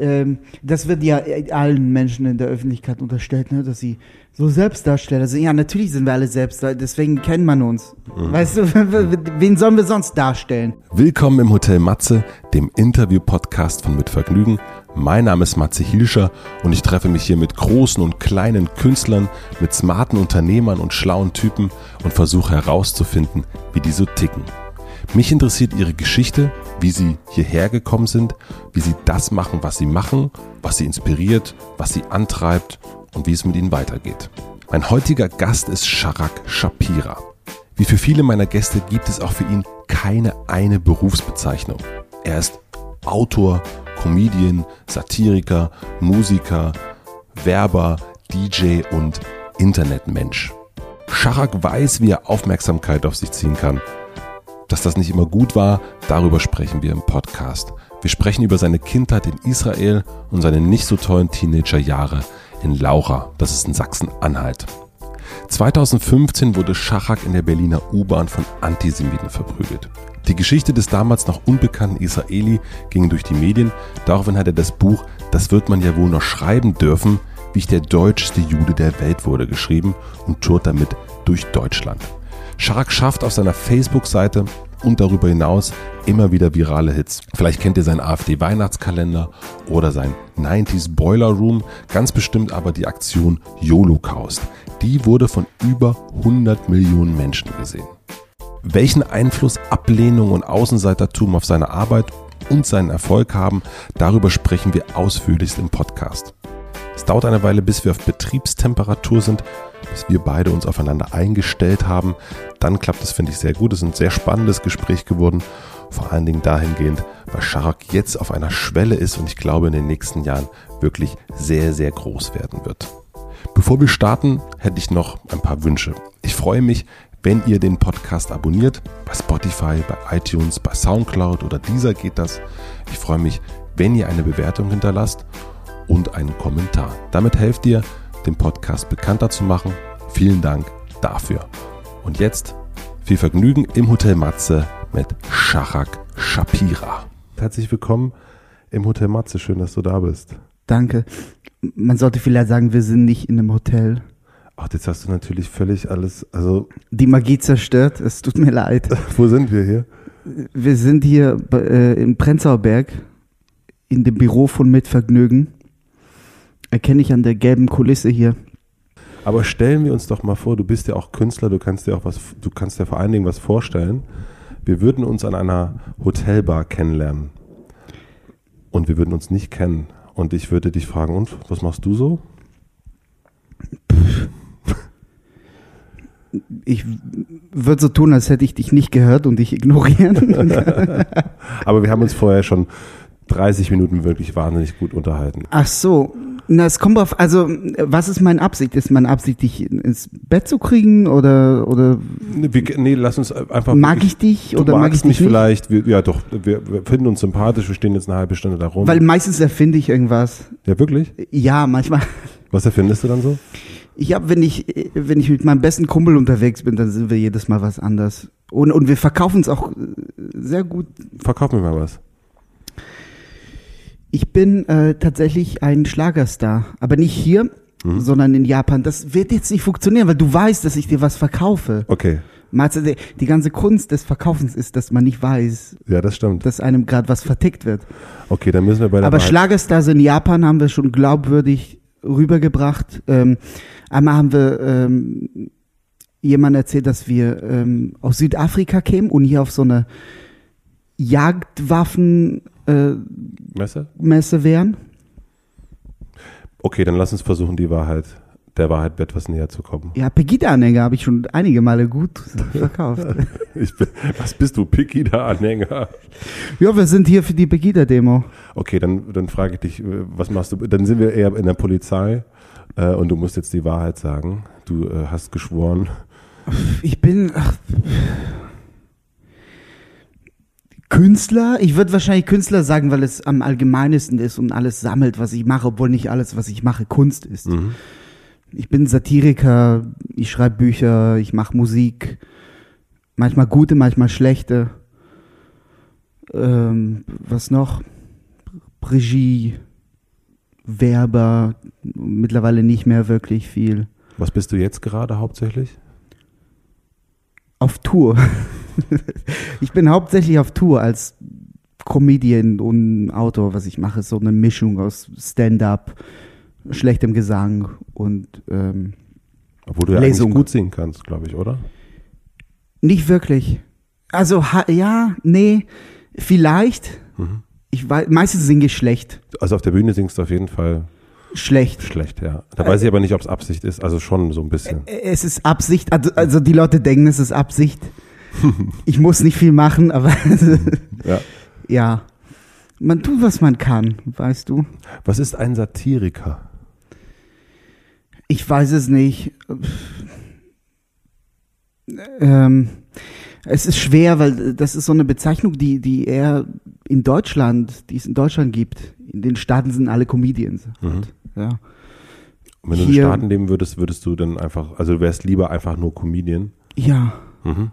ähm, das wird ja allen Menschen in der Öffentlichkeit unterstellt, ne, dass sie so Selbstdarsteller sind. Ja, natürlich sind wir alle Selbstdarsteller, deswegen kennt man uns. Mhm. Weißt du, wen sollen wir sonst darstellen? Willkommen im Hotel Matze, dem Interview-Podcast von Mit Vergnügen. Mein Name ist Matze Hilscher und ich treffe mich hier mit großen und kleinen Künstlern, mit smarten Unternehmern und schlauen Typen und versuche herauszufinden, wie die so ticken. Mich interessiert ihre Geschichte, wie sie hierher gekommen sind, wie sie das machen, was sie machen, was sie inspiriert, was sie antreibt und wie es mit ihnen weitergeht. Mein heutiger Gast ist Sharak Shapira. Wie für viele meiner Gäste gibt es auch für ihn keine eine Berufsbezeichnung. Er ist Autor, Comedian, Satiriker, Musiker, Werber, DJ und Internetmensch. Sharak weiß, wie er Aufmerksamkeit auf sich ziehen kann dass das nicht immer gut war, darüber sprechen wir im Podcast. Wir sprechen über seine Kindheit in Israel und seine nicht so tollen Teenagerjahre in Laura, das ist in Sachsen-Anhalt. 2015 wurde Schachak in der Berliner U-Bahn von Antisemiten verprügelt. Die Geschichte des damals noch unbekannten Israeli ging durch die Medien. Daraufhin hat er das Buch Das wird man ja wohl noch schreiben dürfen, wie ich der deutschste Jude der Welt wurde, geschrieben und tourt damit durch Deutschland. Scharak schafft auf seiner Facebook-Seite und darüber hinaus immer wieder virale Hits. Vielleicht kennt ihr seinen AfD-Weihnachtskalender oder sein 90s Boiler Room, ganz bestimmt aber die Aktion YOLOcaust. Die wurde von über 100 Millionen Menschen gesehen. Welchen Einfluss Ablehnung und Außenseitertum auf seine Arbeit und seinen Erfolg haben, darüber sprechen wir ausführlichst im Podcast. Es dauert eine Weile, bis wir auf Betriebstemperatur sind, bis wir beide uns aufeinander eingestellt haben. Dann klappt es, finde ich, sehr gut. Es ist ein sehr spannendes Gespräch geworden. Vor allen Dingen dahingehend, weil Shark jetzt auf einer Schwelle ist und ich glaube in den nächsten Jahren wirklich sehr, sehr groß werden wird. Bevor wir starten, hätte ich noch ein paar Wünsche. Ich freue mich, wenn ihr den Podcast abonniert. Bei Spotify, bei iTunes, bei Soundcloud oder dieser geht das. Ich freue mich, wenn ihr eine Bewertung hinterlasst und einen Kommentar. Damit helft ihr, den Podcast bekannter zu machen. Vielen Dank dafür. Und jetzt viel Vergnügen im Hotel Matze mit Shachak Shapira. Herzlich willkommen im Hotel Matze. Schön, dass du da bist. Danke. Man sollte vielleicht sagen, wir sind nicht in einem Hotel. Ach, jetzt hast du natürlich völlig alles, also. Die Magie zerstört. Es tut mir leid. Wo sind wir hier? Wir sind hier äh, in Prenzlauer Berg in dem Büro von Mitvergnügen. Erkenne ich an der gelben Kulisse hier. Aber stellen wir uns doch mal vor, du bist ja auch Künstler, du kannst dir auch was, du kannst dir vor allen Dingen was vorstellen. Wir würden uns an einer Hotelbar kennenlernen. Und wir würden uns nicht kennen. Und ich würde dich fragen, und was machst du so? Ich würde so tun, als hätte ich dich nicht gehört und dich ignorieren. Aber wir haben uns vorher schon 30 Minuten wirklich wahnsinnig gut unterhalten. Ach so, na, es kommt auf, also, was ist meine Absicht? Ist meine Absicht, dich ins Bett zu kriegen oder, oder? Nee, nee lass uns einfach. Mag ich dich oder mag ich dich mich nicht? vielleicht? Wir, ja, doch, wir, wir, finden uns sympathisch, wir stehen jetzt eine halbe Stunde da rum. Weil meistens erfinde ich irgendwas. Ja, wirklich? Ja, manchmal. Was erfindest du dann so? Ich habe, wenn ich, wenn ich mit meinem besten Kumpel unterwegs bin, dann sind wir jedes Mal was anders. Und, und wir verkaufen es auch sehr gut. Verkauf mir mal was. Ich bin äh, tatsächlich ein Schlagerstar, aber nicht hier, mhm. sondern in Japan. Das wird jetzt nicht funktionieren, weil du weißt, dass ich dir was verkaufe. Okay. Meinst die, die ganze Kunst des Verkaufens ist, dass man nicht weiß. Ja, das stimmt. Dass einem gerade was vertickt wird. Okay, dann müssen wir bei der Aber Wahrheit Schlagerstars in Japan haben wir schon glaubwürdig rübergebracht. Ähm, einmal haben wir ähm, jemand erzählt, dass wir ähm, aus Südafrika kämen und hier auf so eine Jagdwaffen äh, Messe? Messe wären. Okay, dann lass uns versuchen, die Wahrheit, der Wahrheit etwas näher zu kommen. Ja, Pegida-Anhänger habe ich schon einige Male gut verkauft. bin, was bist du, Pegida-Anhänger? Ja, wir sind hier für die Pegida-Demo. Okay, dann, dann frage ich dich, was machst du? Dann sind wir eher in der Polizei äh, und du musst jetzt die Wahrheit sagen. Du äh, hast geschworen. Ich bin. Ach, Künstler? Ich würde wahrscheinlich Künstler sagen, weil es am allgemeinesten ist und alles sammelt, was ich mache, obwohl nicht alles, was ich mache, Kunst ist. Mhm. Ich bin Satiriker, ich schreibe Bücher, ich mache Musik, manchmal gute, manchmal schlechte. Ähm, was noch? Regie, Werber, mittlerweile nicht mehr wirklich viel. Was bist du jetzt gerade hauptsächlich? Auf Tour. ich bin hauptsächlich auf Tour als Comedian und Autor, was ich mache, ist so eine Mischung aus Stand-up, schlechtem Gesang und ähm, Obwohl du ja Lesung. gut singen kannst, glaube ich, oder? nicht wirklich. Also ja, nee, vielleicht. Mhm. Ich weiß, meistens singe ich schlecht. Also auf der Bühne singst du auf jeden Fall Schlecht. schlecht, ja. Da weiß ich aber nicht, ob es Absicht ist. Also schon so ein bisschen. Es ist Absicht, also, also die Leute denken, es ist Absicht. Ich muss nicht viel machen, aber Ja. ja. Man tut, was man kann, weißt du. Was ist ein Satiriker? Ich weiß es nicht. Ähm, es ist schwer, weil das ist so eine Bezeichnung, die, die eher in Deutschland, die es in Deutschland gibt. In den Staaten sind alle Comedians. Mhm. Ja. Und wenn du in Hier- den Staaten leben würdest, würdest du dann einfach, also du wärst lieber einfach nur Comedian. Ja. Mhm.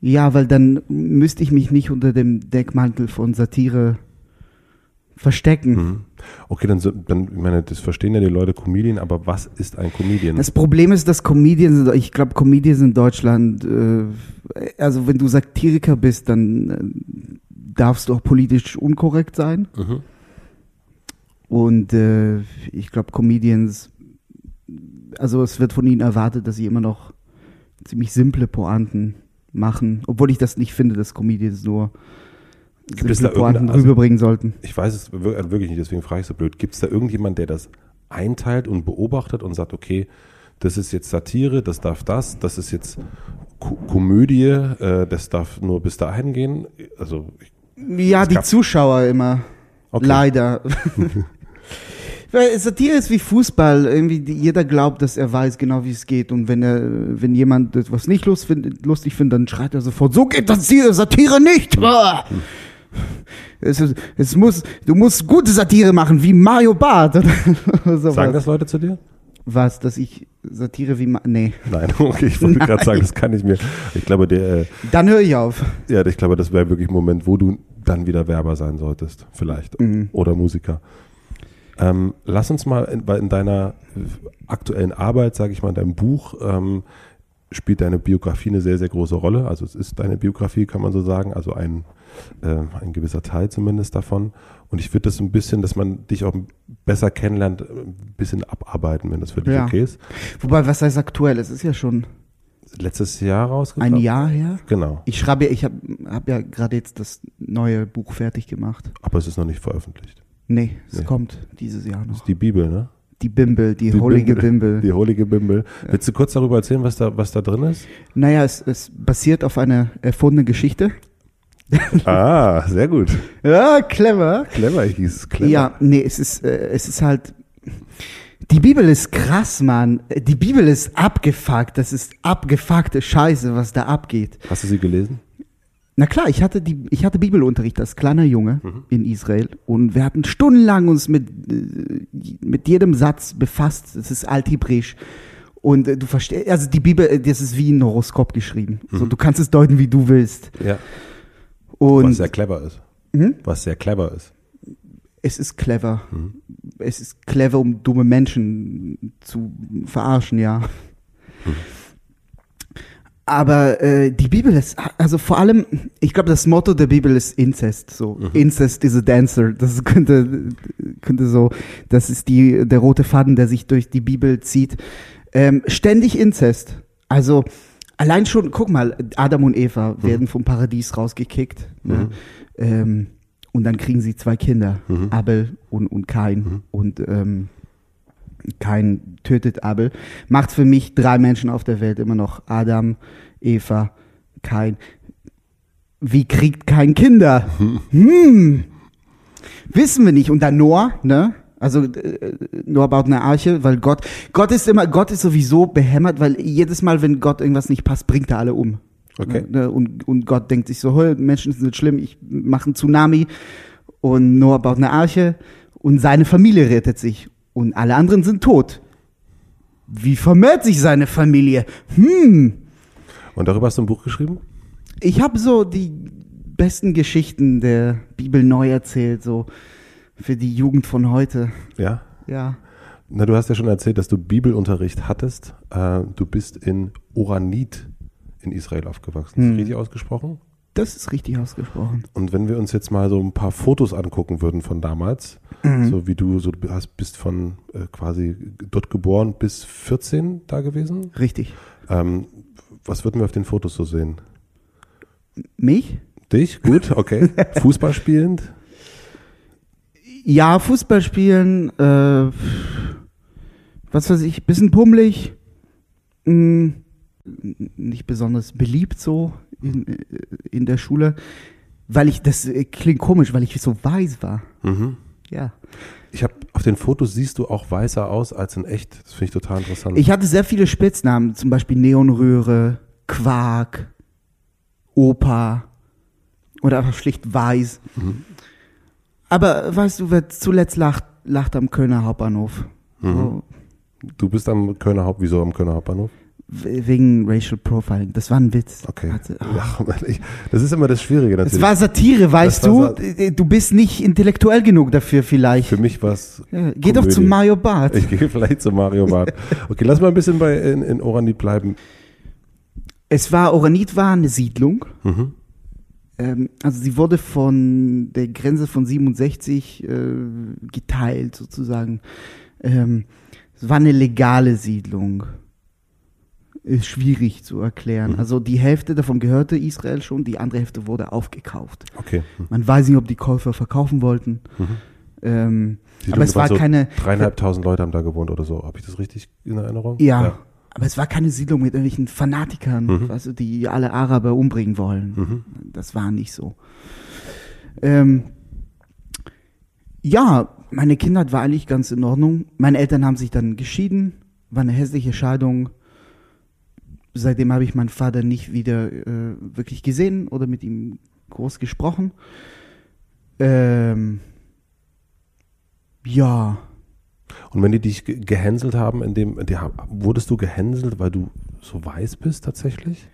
Ja, weil dann müsste ich mich nicht unter dem Deckmantel von Satire verstecken. Mhm. Okay, dann, dann, ich meine, das verstehen ja die Leute Comedian, aber was ist ein Comedian? Das Problem ist, dass Comedians, ich glaube, Comedians in Deutschland, äh, also wenn du Satiriker bist, dann äh, darfst du auch politisch unkorrekt sein. mhm. Und äh, ich glaube, Comedians, also es wird von ihnen erwartet, dass sie immer noch ziemlich simple Pointen machen, obwohl ich das nicht finde, dass Comedians nur Gibt es da Pointen also- rüberbringen sollten. Ich weiß es also wirklich nicht, deswegen frage ich so blöd. Gibt es da irgendjemand, der das einteilt und beobachtet und sagt, okay, das ist jetzt Satire, das darf das, das ist jetzt Ko Komödie, äh, das darf nur bis dahin gehen? Also, ich, Ja, die Zuschauer immer. okay. Leider. Weil Satire ist wie Fußball. Irgendwie jeder glaubt, dass er weiß genau, wie es geht. Und wenn er, wenn jemand etwas nicht lustig findet, dann schreit er sofort: So geht das hier, Satire nicht. Ah! Es, es muss, du musst gute Satire machen, wie Mario Barth. Sagen das Leute zu dir? Was, dass ich Satire wie Ma Nee. Nein, okay, ich wollte gerade sagen, das kann ich mir. Ich glaube, der, äh, Dann höre ich auf. ja, ich glaube, das wäre wirklich ein Moment, wo du dann wieder Werber sein solltest, vielleicht. Mhm. Oder Musiker. Ähm, lass uns mal in, weil in deiner äh, aktuellen Arbeit, sage ich mal, in deinem Buch, ähm, spielt deine Biografie eine sehr, sehr große Rolle. Also es ist deine Biografie, kann man so sagen, also ein, äh, ein gewisser Teil zumindest davon. Und ich würde das ein bisschen, dass man dich auch besser kennenlernt, ein bisschen abarbeiten, wenn das für dich Ja. okay ist. Wobei, was heißt aktuell? Es ist ja schon Letztes Jahr rausgekommen? ein Jahr her. Genau. Ich schreibe, ich habe hab ja gerade jetzt das neue Buch fertig gemacht. Aber es ist noch nicht veröffentlicht. Nee, es Nee. kommt dieses Jahr Das noch. ist die Bibel, ne? Die Bimbel, die, holige Bimbel. Die heilige Bimbel. Willst du kurz darüber erzählen, was da, was da drin ist? Naja, es, es basiert auf einer erfundenen Geschichte. ah, sehr gut. Ja, clever. Clever, ich hieß clever. Ja, nee, es ist, äh, es ist halt. Die Bibel ist krass, Mann. Die Bibel ist abgefuckt. Das ist abgefuckte Scheiße, was da abgeht. Hast du sie gelesen? Na klar, ich hatte die, ich hatte Bibelunterricht als kleiner Junge in Israel und wir hatten stundenlang uns mit äh, mit jedem Satz befasst. Es ist Althebräisch und äh, du verstehst, also die Bibel, äh, das ist wie ein Horoskop geschrieben. So, du kannst es deuten, wie du willst. Ja. Und was sehr clever ist. Hm? Was sehr clever ist. es ist clever. Es ist clever, um dumme Menschen zu verarschen, ja. Aber äh, die Bibel ist, also vor allem, ich glaube, das Motto der Bibel ist Incest. So, Incest is a dancer. Das könnte, könnte so, das ist die, der rote Faden, der sich durch die Bibel zieht. Ähm, ständig Incest. Also allein schon, guck mal, Adam und Eva werden vom Paradies rausgekickt. Ne? Ähm, und dann kriegen sie zwei Kinder, Abel und, und Kain. Und ähm, Kain tötet Abel. Macht für mich drei Menschen auf der Welt immer noch Adam, Eva, Kain. Wie kriegt kein Kinder? Hm. Wissen wir nicht. Und dann Noah, ne? Also äh, Noah baut eine Arche, weil Gott, Gott ist immer, Gott ist sowieso behämmert, weil jedes Mal, wenn Gott irgendwas nicht passt, bringt er alle um. Okay. Ne? Und, und Gott denkt sich so, "Hey, Menschen sind schlimm, ich mache einen Tsunami. Und Noah baut eine Arche und seine Familie rettet sich. Und alle anderen sind tot. Wie vermehrt sich seine Familie? Hm. Und darüber hast du ein Buch geschrieben? Ich habe so die besten Geschichten der Bibel neu erzählt, so für die Jugend von heute. Ja? Ja. Na, du hast ja schon erzählt, dass du Bibelunterricht hattest. Äh, du bist in Oranit in Israel aufgewachsen. Ist Hm. das richtig ausgesprochen? Das ist richtig ausgesprochen. Und wenn wir uns jetzt mal so ein paar Fotos angucken würden von damals, Mhm. so wie du so hast, bist von äh, quasi dort geboren bis 14 da gewesen, Richtig. ähm, was würden wir auf den Fotos so sehen? Mich? Dich? Gut, okay. Fußball spielend? Ja, Fußball spielen, äh, was weiß ich, bisschen pummelig, mh, nicht besonders beliebt so in, äh, in der Schule, weil ich, das äh, klingt komisch, weil ich so weiß war. Mhm. Ja. Ich habe auf den Fotos siehst du auch weißer aus als in echt. Das finde ich total interessant. Ich hatte sehr viele Spitznamen, zum Beispiel Neonröhre, Quark, Opa oder einfach schlicht Weiß. Mhm. Aber weißt du, wer zuletzt lacht, lacht am Kölner Hauptbahnhof. Mhm. So, du bist am Kölner Haupt, wieso am Kölner Hauptbahnhof? Wegen Racial Profiling. Das war ein Witz. Okay. Hatte- Ja, ich, das ist immer das Schwierige Es natürlich. war Satire, weißt Das war du? Du bist nicht intellektuell genug dafür vielleicht. Für mich war es. Ja, geh doch zu Mario Barth. Ich gehe vielleicht zu Mario Barth. Okay, lass mal ein bisschen bei in, in Oranit bleiben. Es war, Oranit war eine Siedlung. Mhm. Ähm, also sie wurde von der Grenze von 67 äh, geteilt sozusagen. Ähm, es war eine legale Siedlung. Ist schwierig zu erklären. Mhm. Also die Hälfte davon gehörte Israel schon, die andere Hälfte wurde aufgekauft. Okay. Mhm. Man weiß nicht, ob die Käufer verkaufen wollten. Ähm, Die aber es war so keine, Dreieinhalbtausend Leute haben da gewohnt oder so. Habe ich das richtig in Erinnerung? ja, aber es war keine Siedlung mit irgendwelchen Fanatikern, Mhm. du, die alle Araber umbringen wollen. Mhm. Das war nicht so. Ähm, ja, meine Kindheit war eigentlich ganz in Ordnung. Meine Eltern haben sich dann geschieden, war eine hässliche Scheidung. Seitdem habe ich meinen Vater nicht wieder äh, wirklich gesehen oder mit ihm groß gesprochen. Ähm, ja, Und wenn die dich ge- gehänselt haben, in dem, die, wurdest du gehänselt, weil du so weiß bist tatsächlich?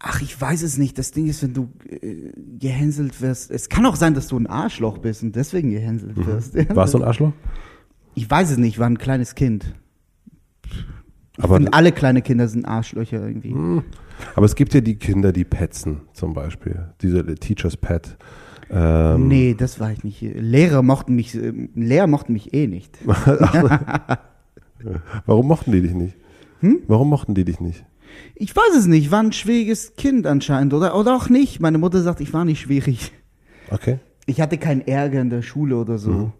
Ach, ich weiß es nicht. Das Ding ist, wenn du äh, gehänselt wirst, es kann auch sein, dass du ein Arschloch bist und deswegen gehänselt wirst. Warst du ein Arschloch? Ich weiß es nicht, ich war ein kleines Kind. Aber- finde, alle kleine Kinder sind Arschlöcher irgendwie. Hm. Aber es gibt ja die Kinder, die petzen zum Beispiel. Diese Teacher's Pet. Ähm, Nee, das war ich nicht. Lehrer mochten mich, äh, Lehrer mochten mich eh nicht. Warum mochten die dich nicht? Hm? Warum mochten die dich nicht? Ich weiß es nicht, war ein schwieriges Kind anscheinend oder, oder auch nicht. Meine Mutter sagt, ich war nicht schwierig. Okay. Ich hatte keinen Ärger in der Schule oder so. Mhm.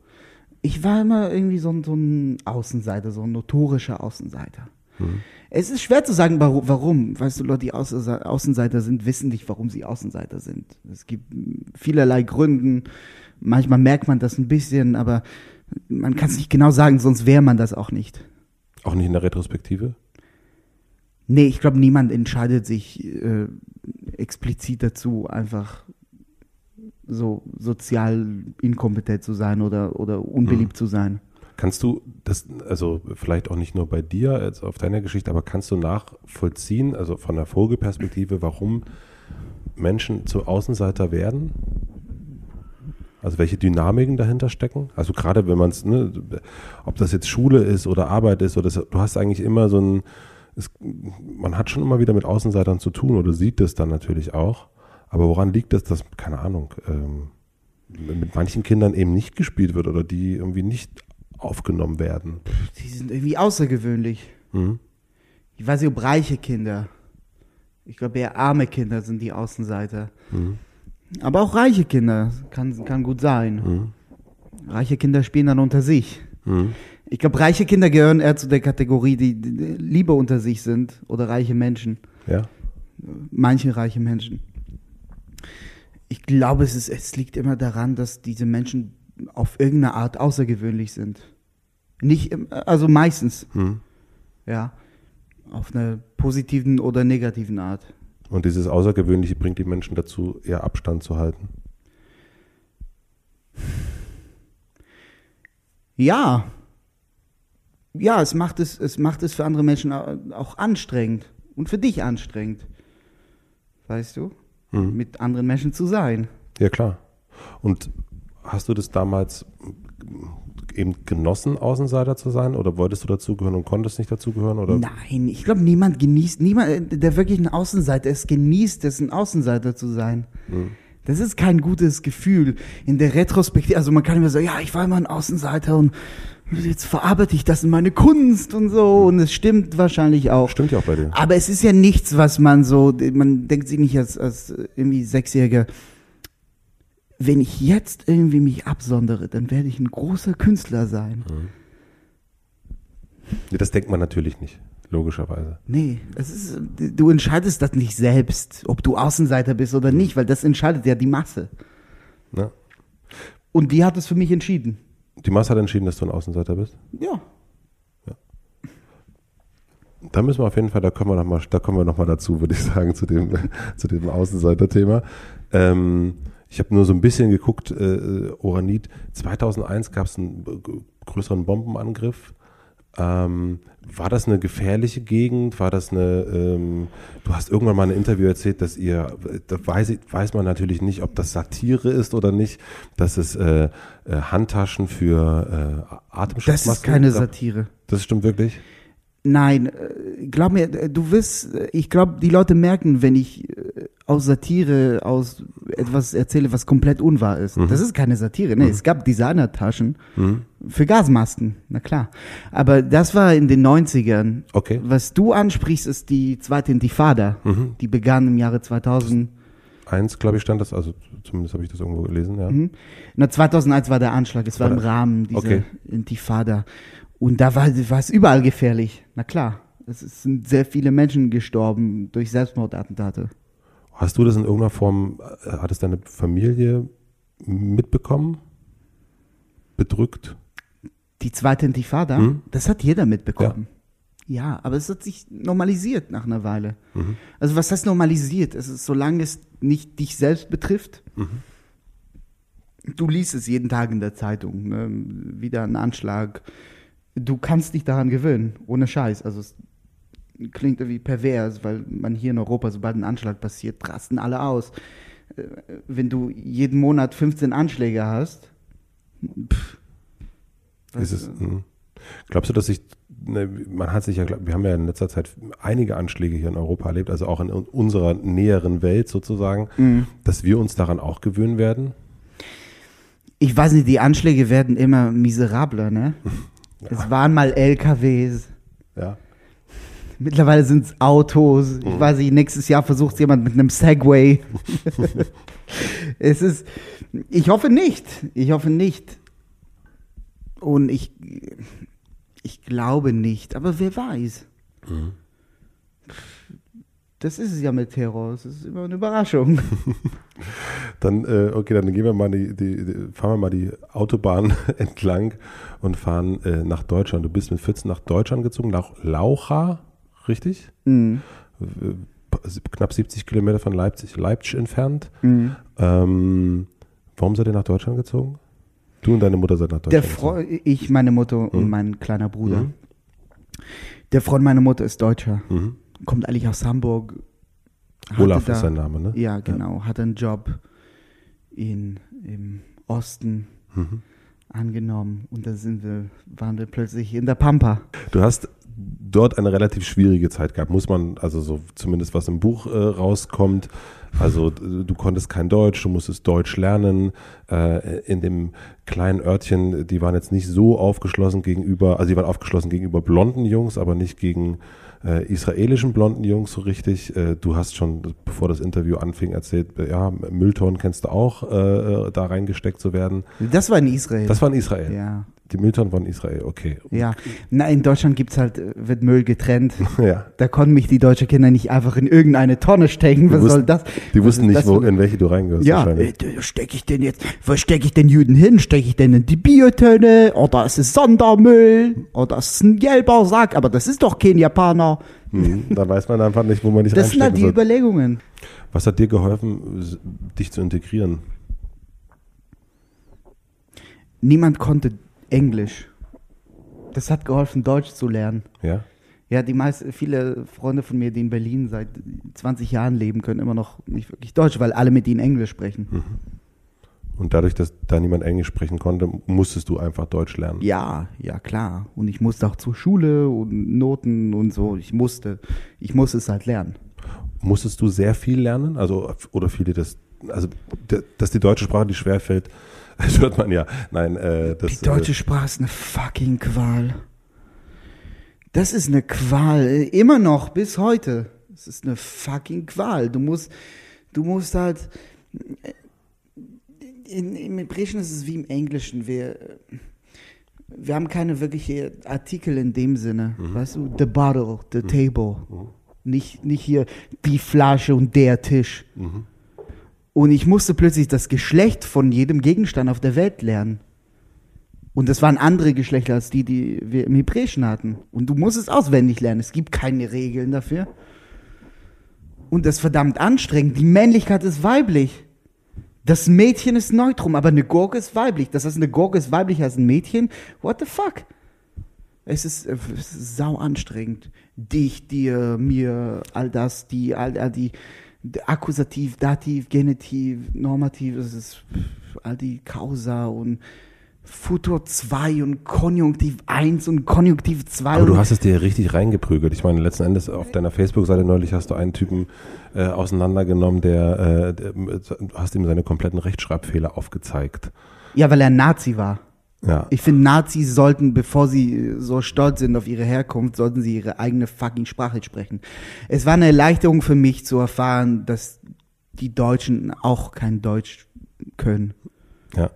Ich war immer irgendwie so ein, so ein Außenseiter, so ein notorischer Außenseiter. Mhm. Es ist schwer zu sagen, warum. Weißt du, Leute, die Außense- Außenseiter sind, wissen nicht, warum sie Außenseiter sind. Es gibt vielerlei Gründen. Manchmal merkt man das ein bisschen, aber man kann es nicht genau sagen, sonst wäre man das auch nicht. Auch nicht in der Retrospektive? Nee, ich glaube, niemand entscheidet sich äh, explizit dazu, einfach so sozial inkompetent zu sein oder, oder unbeliebt zu sein. Kannst du das, also vielleicht auch nicht nur bei dir, jetzt auf deiner Geschichte, aber kannst du nachvollziehen, also von der Vogelperspektive, warum Menschen zu Außenseiter werden? Also welche Dynamiken dahinter stecken? Also gerade wenn man es, ne, ob das jetzt Schule ist oder Arbeit ist, oder das, du hast eigentlich immer so ein, es, man hat schon immer wieder mit Außenseitern zu tun oder sieht es dann natürlich auch. Aber woran liegt es, dass, keine Ahnung, ähm, mit manchen Kindern eben nicht gespielt wird oder die irgendwie nicht aufgenommen werden? Die sind irgendwie außergewöhnlich. Mhm. Ich weiß nicht, ob reiche Kinder. Ich glaube, eher arme Kinder sind die Außenseiter. Mhm. Aber auch reiche Kinder kann, kann gut sein. Mhm. Reiche Kinder spielen dann unter sich. Mhm. Ich glaube, reiche Kinder gehören eher zu der Kategorie, die, die, die lieber unter sich sind oder reiche Menschen. Ja. Manche reiche Menschen. Ich glaube, es, ist, es liegt immer daran, dass diese Menschen auf irgendeine Art außergewöhnlich sind. Nicht, also meistens, Mhm. ja. Auf eine positiven oder negativen Art. Und dieses Außergewöhnliche bringt die Menschen dazu, eher Abstand zu halten. Ja. Ja, es macht es, es macht es für andere Menschen au- auch anstrengend. Und für dich anstrengend. Weißt du? Mhm. Mit anderen Menschen zu sein. Ja, klar. Und hast du das damals eben genossen, Außenseiter zu sein? Oder wolltest du dazugehören und konntest nicht dazugehören? Oder? Nein, ich glaube, niemand genießt, niemand, der wirklich ein Außenseiter ist, genießt es, ein Außenseiter zu sein. Mhm. Das ist kein gutes Gefühl. In der Retrospektive, also man kann immer sagen, ja, ich war immer ein Außenseiter und jetzt verarbeite ich das in meine Kunst und so und es stimmt wahrscheinlich auch. Stimmt ja auch bei dir. Aber es ist ja nichts, was man so, man denkt sich nicht als, als irgendwie Sechsjähriger, wenn ich jetzt irgendwie mich absondere, dann werde ich ein großer Künstler sein. Mhm. Das denkt man natürlich nicht, logischerweise. Nee, es ist, du entscheidest das nicht selbst, ob du Außenseiter bist oder nicht, weil das entscheidet ja die Masse. Ja. Und die hat es für mich entschieden. Die Masse hat entschieden, dass du ein Außenseiter bist? Ja. ja. Da müssen wir auf jeden Fall, da kommen wir nochmal, da kommen wir noch mal dazu, würde ich sagen, zu dem, zu dem Außenseiter-Thema. Ähm, ich habe nur so ein bisschen geguckt, äh, Oranit. 2001 gab es einen größeren Bombenangriff. Ähm, war das eine gefährliche Gegend? War das eine, ähm, du hast irgendwann mal ein Interview erzählt, dass ihr, da weiß, weiß man natürlich nicht, ob das Satire ist oder nicht, dass es äh, äh, Handtaschen für äh, Atemschutzmasken Das ist keine Satire. Das stimmt wirklich? Nein, äh, glaub mir, äh, du wirst, äh, ich glaube, die Leute merken, wenn ich aus Satire, aus etwas erzähle, was komplett unwahr ist. Mhm. Das ist keine Satire. Nee, mhm. es gab Designertaschen mhm. für Gasmasken, na klar. Aber das war in den 90ern. Okay. Was du ansprichst, ist die zweite Intifada. Mhm. Die begann im Jahre 2000. Eins, glaube ich, stand das, also zumindest habe ich das irgendwo gelesen, ja. Mhm. Na, 2001 war der Anschlag, es war, war im Rahmen dieser okay. Intifada. Und da war, war es überall gefährlich. Na klar. Es sind sehr viele Menschen gestorben durch Selbstmordattentate. Hast du das in irgendeiner Form, äh, hat es deine Familie mitbekommen? Bedrückt? Die zweite Intifada? Hm? Das hat jeder mitbekommen. Ja. ja. aber es hat sich normalisiert nach einer Weile. Mhm. Also was heißt normalisiert? Es ist, solange es nicht dich selbst betrifft, mhm. du liest es jeden Tag in der Zeitung, ne? wieder ein Anschlag, du kannst dich daran gewöhnen, ohne Scheiß. Also es klingt irgendwie pervers, weil man hier in Europa, sobald ein Anschlag passiert, rasten alle aus. Äh, wenn du jeden Monat 15 Anschläge hast, pff, ist es, hm. glaubst du, dass sich, ne, man hat sich ja, wir haben ja in letzter Zeit einige Anschläge hier in Europa erlebt, also auch in unserer näheren Welt sozusagen, mhm. dass wir uns daran auch gewöhnen werden? Ich weiß nicht, die Anschläge werden immer miserabler, ne? Ja. Es waren mal LKWs. Ja. Mittlerweile sind es Autos. Ich mhm. weiß nicht, nächstes Jahr versucht jemand mit einem Segway. es ist, ich hoffe nicht. Ich hoffe nicht. Und ich, ich glaube nicht. Aber wer weiß. Mhm. Das ist es ja mit Terror. Es ist immer eine Überraschung. dann, äh, okay, dann gehen wir mal die, die, die, fahren wir mal die Autobahn entlang und fahren äh, nach Deutschland. Du bist mit 14 nach Deutschland gezogen, nach Laucha, richtig? Mhm. Knapp 70 Kilometer von Leipzig, Leipzig entfernt. Mhm. Ähm, warum seid ihr nach Deutschland gezogen? Du und deine Mutter seid nach Deutschland Der gezogen. Ich, meine Mutter mhm. und mein kleiner Bruder. Mhm. Der Freund meiner Mutter ist Deutscher. Mhm kommt eigentlich aus Hamburg. Olaf da, ist sein Name, ne? Ja, genau. Ja. Hat einen Job in, im Osten mhm. angenommen und da sind wir, waren wir plötzlich in der Pampa. Du hast dort eine relativ schwierige Zeit gehabt, muss man, also so zumindest was im Buch äh, rauskommt. Also du konntest kein Deutsch, du musstest Deutsch lernen. Äh, in dem kleinen Örtchen, die waren jetzt nicht so aufgeschlossen gegenüber, also die waren aufgeschlossen gegenüber blonden Jungs, aber nicht gegen äh, israelischen blonden Jungs so richtig. Äh, du hast schon, bevor das Interview anfing, erzählt, äh, ja, Mülltonnen kennst du auch, äh, äh, da reingesteckt zu werden. Das war in Israel. Das war in Israel. Ja. Die Mülltonnen waren in Israel, okay. Ja, na, in Deutschland gibt's halt, äh, wird Müll getrennt. ja. Da konnten mich die deutschen Kinder nicht einfach in irgendeine Tonne stecken. Was wussten, soll das? Die wussten nicht, wo, in welche du reingehörst. Ja, äh, stecke ich denn jetzt, wo stecke ich den Juden hin? Stecke ich denn in die Biotonne? Oder ist es Sondermüll? Oder ist es ein gelber Sack? Aber das ist doch kein Japaner. Hm, da weiß man einfach nicht, wo man nicht Das sind halt die soll. Überlegungen. Was hat dir geholfen, dich zu integrieren? Niemand konnte Englisch. Das hat geholfen, Deutsch zu lernen. Ja. Ja, die meisten, viele Freunde von mir, die in Berlin seit 20 Jahren leben, können immer noch nicht wirklich Deutsch, weil alle mit ihnen Englisch sprechen. Mhm. Und dadurch, dass da niemand Englisch sprechen konnte, musstest du einfach Deutsch lernen. Ja, ja klar. Und ich musste auch zur Schule und Noten und so. Ich musste, ich musste es halt lernen. Musstest du sehr viel lernen? Also, oder fiel dir das, also, dass die deutsche Sprache dir schwerfällt, das hört man ja. Nein, äh, das. Die deutsche Sprache ist eine fucking Qual. Das ist eine Qual. Immer noch, bis heute. Es ist eine fucking Qual. Du musst, du musst halt, in, im Hebräischen ist es wie im Englischen. Wir, wir haben keine wirkliche Artikel in dem Sinne. Weißt du, the bottle, the table. Nicht, nicht hier die Flasche und der Tisch. Und ich musste plötzlich das Geschlecht von jedem Gegenstand auf der Welt lernen. Und das waren andere Geschlechter als die, die wir im Hebräischen hatten. Und du musst es auswendig lernen. Es gibt keine Regeln dafür. Und das ist verdammt anstrengend. Die Männlichkeit ist weiblich. Das Mädchen ist neutrum, aber eine Gurke ist weiblich. Das heißt, eine Gurke ist weiblicher als ein Mädchen. What the fuck? Es ist, äh, es ist sau anstrengend. Dich, dir, mir, all das, die, all, all die, Akkusativ, Dativ, Genitiv, Normativ, es ist all die Causa und Futur 2 und Konjunktiv 1 und Konjunktiv 2. Aber du hast es dir richtig reingeprügelt. Ich meine, letzten Endes auf deiner Facebook-Seite neulich hast du einen Typen äh, auseinandergenommen, der, äh, der hast ihm seine kompletten Rechtschreibfehler aufgezeigt. ja, weil er ein Nazi war. Ja. Ich finde, Nazis sollten, bevor sie so stolz sind auf ihre Herkunft, sollten sie ihre eigene fucking Sprache sprechen. Es war eine Erleichterung für mich zu erfahren, dass die Deutschen auch kein Deutsch können. ja.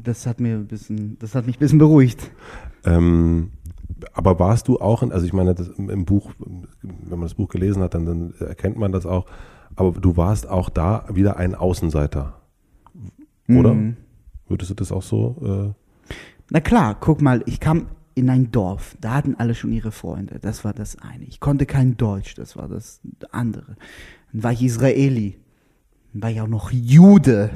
Das hat mir ein bisschen, das hat mich ein bisschen beruhigt. Ähm, aber warst du auch, in, also ich meine, im Buch, wenn man das Buch gelesen hat, dann, dann erkennt man das auch, aber du warst auch da wieder ein Außenseiter, oder? Mhm. Würdest du das auch so? Na klar, guck mal, ich kam in ein Dorf, da hatten alle schon ihre Freunde, das war das eine. Ich konnte kein Deutsch, das war das andere. Dann war ich Israeli, dann war ich auch noch Jude.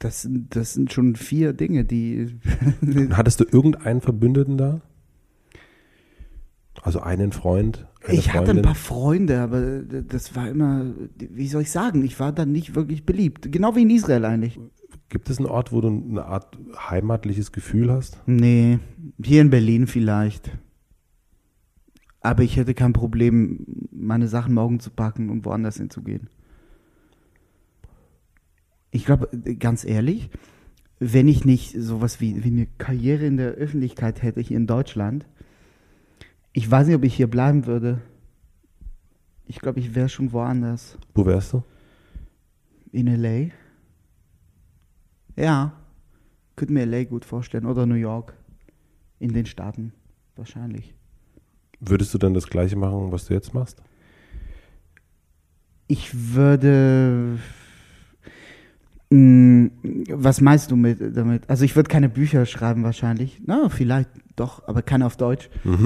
Das sind, das sind schon vier Dinge, die. Hattest du irgendeinen Verbündeten da? Also einen Freund? Ich hatte ein paar Freunde, aber das war immer, wie soll ich sagen, ich war dann nicht wirklich beliebt. Genau wie in Israel eigentlich. Gibt es einen Ort, wo du eine Art heimatliches Gefühl hast? Nee, hier in Berlin vielleicht. Aber ich hätte kein Problem, meine Sachen morgen zu packen und woanders hinzugehen. Ich glaube, ganz ehrlich, wenn ich nicht sowas wie, wie eine Karriere in der Öffentlichkeit hätte hier in Deutschland, ich weiß nicht, ob ich hier bleiben würde. Ich glaube, ich wäre schon woanders. Wo wärst du? In LA? Ja. Könnte mir LA gut vorstellen. Oder New York. In den Staaten. Wahrscheinlich. Würdest du dann das gleiche machen, was du jetzt machst? Ich würde. Mh, was meinst du mit damit? Also ich würde keine Bücher schreiben wahrscheinlich. Na, vielleicht doch, aber keine auf Deutsch.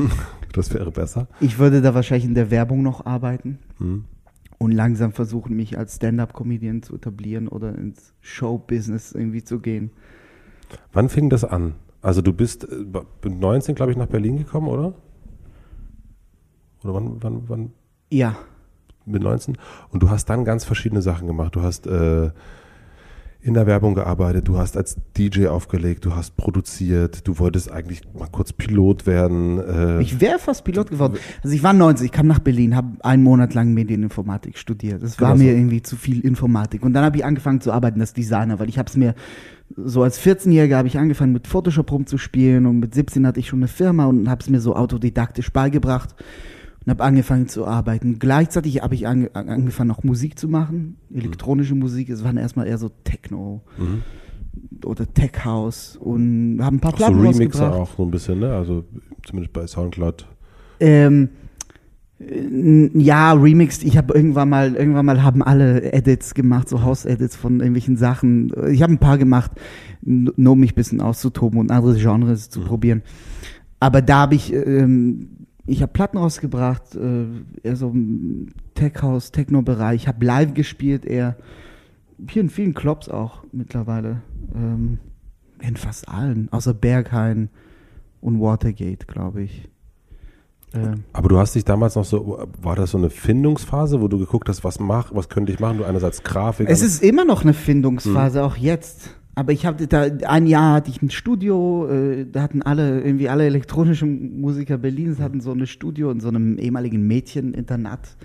Das wäre besser. Ich würde da wahrscheinlich in der Werbung noch arbeiten Mhm. Und langsam versuchen, mich als Stand-up-Comedian zu etablieren oder ins Show-Business irgendwie zu gehen. Wann fing das an? Also du bist äh, mit 19, glaube ich, nach Berlin gekommen, oder? Oder wann, wann, wann? Ja, Mit 19? Und du hast dann ganz verschiedene Sachen gemacht. Du hast äh, in der Werbung gearbeitet, du hast als DJ aufgelegt, du hast produziert, du wolltest eigentlich mal kurz Pilot werden. Äh, Ich wäre fast Pilot geworden. Also ich war 19, ich kam nach Berlin, habe einen Monat lang Medieninformatik studiert. Das war Genau so. mir irgendwie zu viel Informatik. Und dann habe ich angefangen zu arbeiten als Designer, weil ich habe es mir, so als 14-Jähriger habe ich angefangen mit Photoshop rumzuspielen und mit 17 hatte ich schon eine Firma und habe es mir so autodidaktisch beigebracht und habe angefangen zu arbeiten. Gleichzeitig habe ich ange an- angefangen auch Musik zu machen, elektronische Musik. Es waren erstmal eher so Techno Mhm. oder Tech House und haben ein paar auch so Platten Remixer rausgebracht. auch so ein bisschen, ne? Also zumindest bei Soundcloud. Ähm, äh, ja, remixed. Ich habe irgendwann mal, irgendwann mal haben alle Edits gemacht, so House-Edits von irgendwelchen Sachen. Ich habe ein paar gemacht, nur um mich ein bisschen auszutoben und andere Genres zu probieren. Aber da habe ich, ähm, ich habe Platten rausgebracht, äh, eher so im Tech-House, Techno-Bereich. Ich habe live gespielt, eher hier in vielen Clubs auch mittlerweile. Ähm, in fast allen, außer Berghain und Watergate, glaube ich. Ähm, Aber du hast dich damals noch so, war das so eine Findungsphase, wo du geguckt hast, was mach, was könnte ich machen? Du einerseits Grafik. es ist immer noch eine Findungsphase, auch jetzt. Aber ich habe da ein Jahr hatte ich ein Studio, äh, da hatten alle irgendwie alle elektronischen Musiker Berlins hatten so ein Studio in so einem ehemaligen Mädcheninternat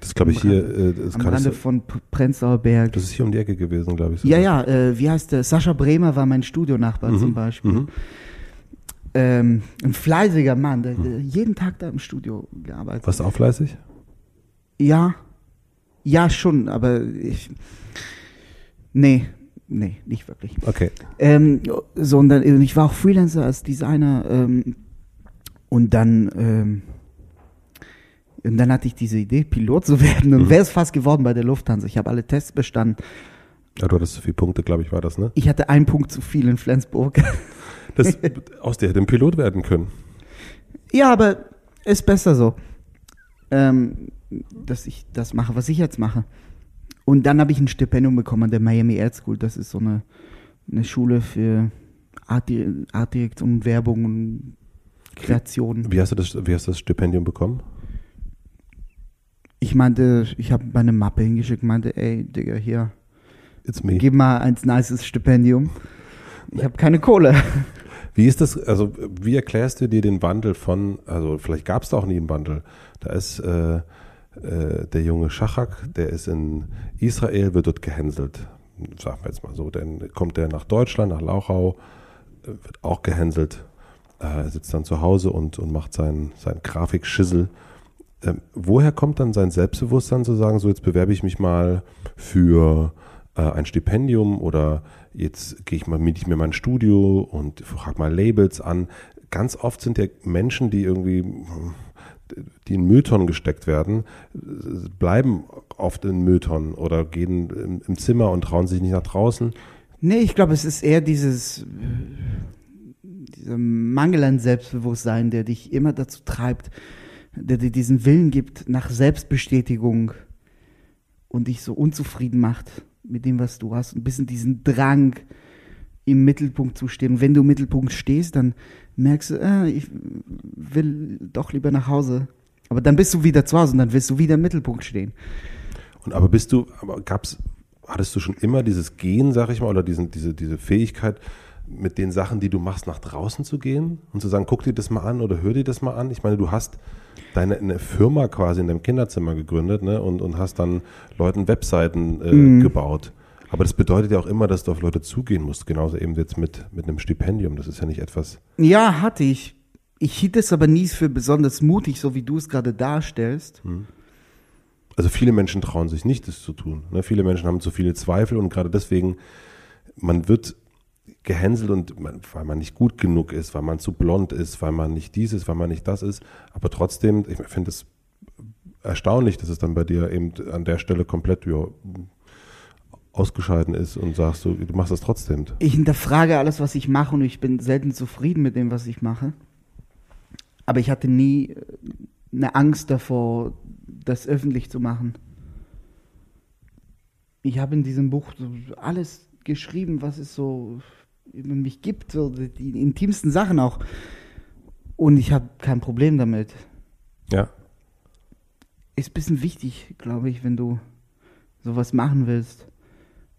das glaube ich hier, äh, das, am Rande von Prenzlauer Berg. das ist hier um die Ecke gewesen, glaube ich. Ja, ja, äh, wie heißt der? Sascha Bremer war mein Studionachbar Mhm, zum Beispiel. mhm. Ähm, ein fleißiger Mann, der, der jeden Tag da im Studio gearbeitet. Warst du auch fleißig? Ja, ja schon, aber ich, nee, nee, nicht wirklich. Okay. Ähm, so, und dann, und ich war auch Freelancer als Designer ähm, und dann ähm, und dann hatte ich diese Idee, Pilot zu werden und Mhm. wäre es fast geworden bei der Lufthansa. Ich habe alle Tests bestanden. Ja, du hattest so viele Punkte, glaube ich, war das, ne? Ich hatte einen Punkt zu viel in Flensburg. Das, aus der hätte ein Pilot werden können. ja, aber ist besser so, ähm, dass ich das mache, was ich jetzt mache. Und dann habe ich ein Stipendium bekommen an der Miami Art School. Das ist so eine, eine Schule für Art, Artdirektion und Werbung und Kreation. Wie hast du das, wie hast du das Stipendium bekommen? Ich meinte, ich habe meine Mappe hingeschickt, meinte, ey, Digga, hier, It's me. gib mal ein nices Stipendium. Ich habe keine Kohle. Wie ist das, also wie erklärst du dir den Wandel von, also vielleicht gab es da auch nie einen Wandel. Da ist äh, äh, der junge Schachak, der ist in Israel, wird dort gehänselt. Sagen wir jetzt mal so. Dann kommt der nach Deutschland, nach Lauchau, äh, wird auch gehänselt. Äh, Er sitzt dann zu Hause und, und macht seinen sein Grafikschissel. Ähm, woher kommt dann sein Selbstbewusstsein zu sagen, so jetzt bewerbe ich mich mal für äh, ein Stipendium oder jetzt gehe ich mal, miete ich mir mein Studio und frage mal Labels an. Ganz oft sind ja Menschen, die irgendwie, hm, die in Mülltonnen gesteckt werden, bleiben oft in Mülltonnen oder gehen im, im Zimmer und trauen sich nicht nach draußen. Nee, ich glaube, es ist eher dieses, dieser Mangel an Selbstbewusstsein, der dich immer dazu treibt, der dir diesen Willen gibt nach Selbstbestätigung und dich so unzufrieden macht mit dem, was du hast. Ein bisschen diesen Drang, im Mittelpunkt zu stehen. Und wenn du im Mittelpunkt stehst, dann merkst du, äh, ich will doch lieber nach Hause. Aber dann bist du wieder zu Hause und dann willst du wieder im Mittelpunkt stehen. Und aber bist du, aber gab's, hattest du schon immer dieses Gehen, sag ich mal, oder diesen, diese, diese Fähigkeit, mit den Sachen, die du machst, nach draußen zu gehen und zu sagen, guck dir das mal an oder hör dir das mal an? Ich meine, du hast deine eine Firma quasi in deinem Kinderzimmer gegründet, ne? Und, und hast dann Leuten Webseiten äh, Mhm. gebaut. Aber das bedeutet ja auch immer, dass du auf Leute zugehen musst. Genauso eben jetzt mit, mit einem Stipendium. Das ist ja nicht etwas. Ja, hatte ich. Ich hielt es aber nie für besonders mutig, so wie du es gerade darstellst. Also viele Menschen trauen sich nicht, das zu tun. Ne? Viele Menschen haben zu viele Zweifel und gerade deswegen, man wird gehänselt und man, weil man nicht gut genug ist, weil man zu blond ist, weil man nicht dies ist, weil man nicht das ist. Aber trotzdem, ich finde es erstaunlich, dass es dann bei dir eben an der Stelle komplett ja, ausgescheiden ist und sagst du, du machst das trotzdem. Ich hinterfrage alles, was ich mache und ich bin selten zufrieden mit dem, was ich mache. Aber ich hatte nie äh, eine Angst davor, das öffentlich zu machen. Ich habe in diesem Buch alles geschrieben, was es so über mich gibt, so die, die intimsten Sachen auch. Und ich habe kein Problem damit. Ja. Ist ein bisschen wichtig, glaube ich, wenn du sowas machen willst,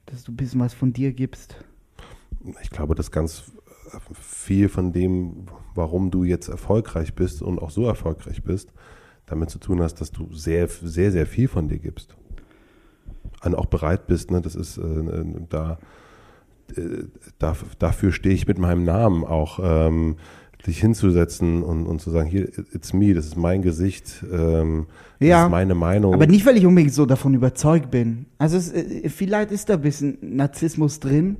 dass du ein bisschen was von dir gibst. Ich glaube, dass ganz viel von dem, warum du jetzt erfolgreich bist und auch so erfolgreich bist, damit zu tun hast, dass du sehr, sehr, sehr viel von dir gibst. Und auch bereit bist, ne, das ist äh, da, äh, da, dafür stehe ich mit meinem Namen auch, ähm, dich hinzusetzen und, und zu sagen, hier, it's me, das ist mein Gesicht, ähm, das Ja, ist meine Meinung. Aber nicht, weil ich unbedingt so davon überzeugt bin. Also es, äh, vielleicht ist da ein bisschen Narzissmus drin.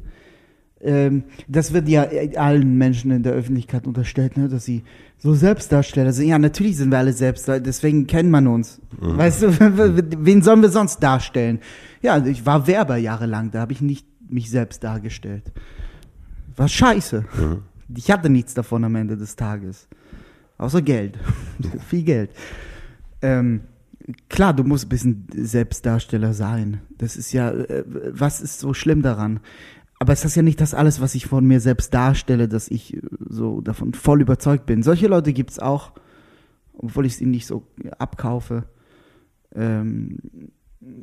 Ähm, das wird ja allen Menschen in der Öffentlichkeit unterstellt, ne, dass sie so Selbstdarsteller sind. Ja, natürlich sind wir alle Selbstdarsteller, deswegen kennt man uns. Weißt du, wen sollen wir sonst darstellen? Ja, ich war Werber jahrelang, da habe ich nicht mich selbst dargestellt. War scheiße. Ich hatte nichts davon am Ende des Tages. Außer Geld. Viel Geld. Ähm, klar, du musst ein bisschen Selbstdarsteller sein. Das ist ja, äh, was ist so schlimm daran? Aber es ist ja nicht das alles, was ich von mir selbst darstelle, dass ich äh, so davon voll überzeugt bin. Solche Leute gibt's auch. obwohl ich es ihnen nicht so abkaufe. Ähm,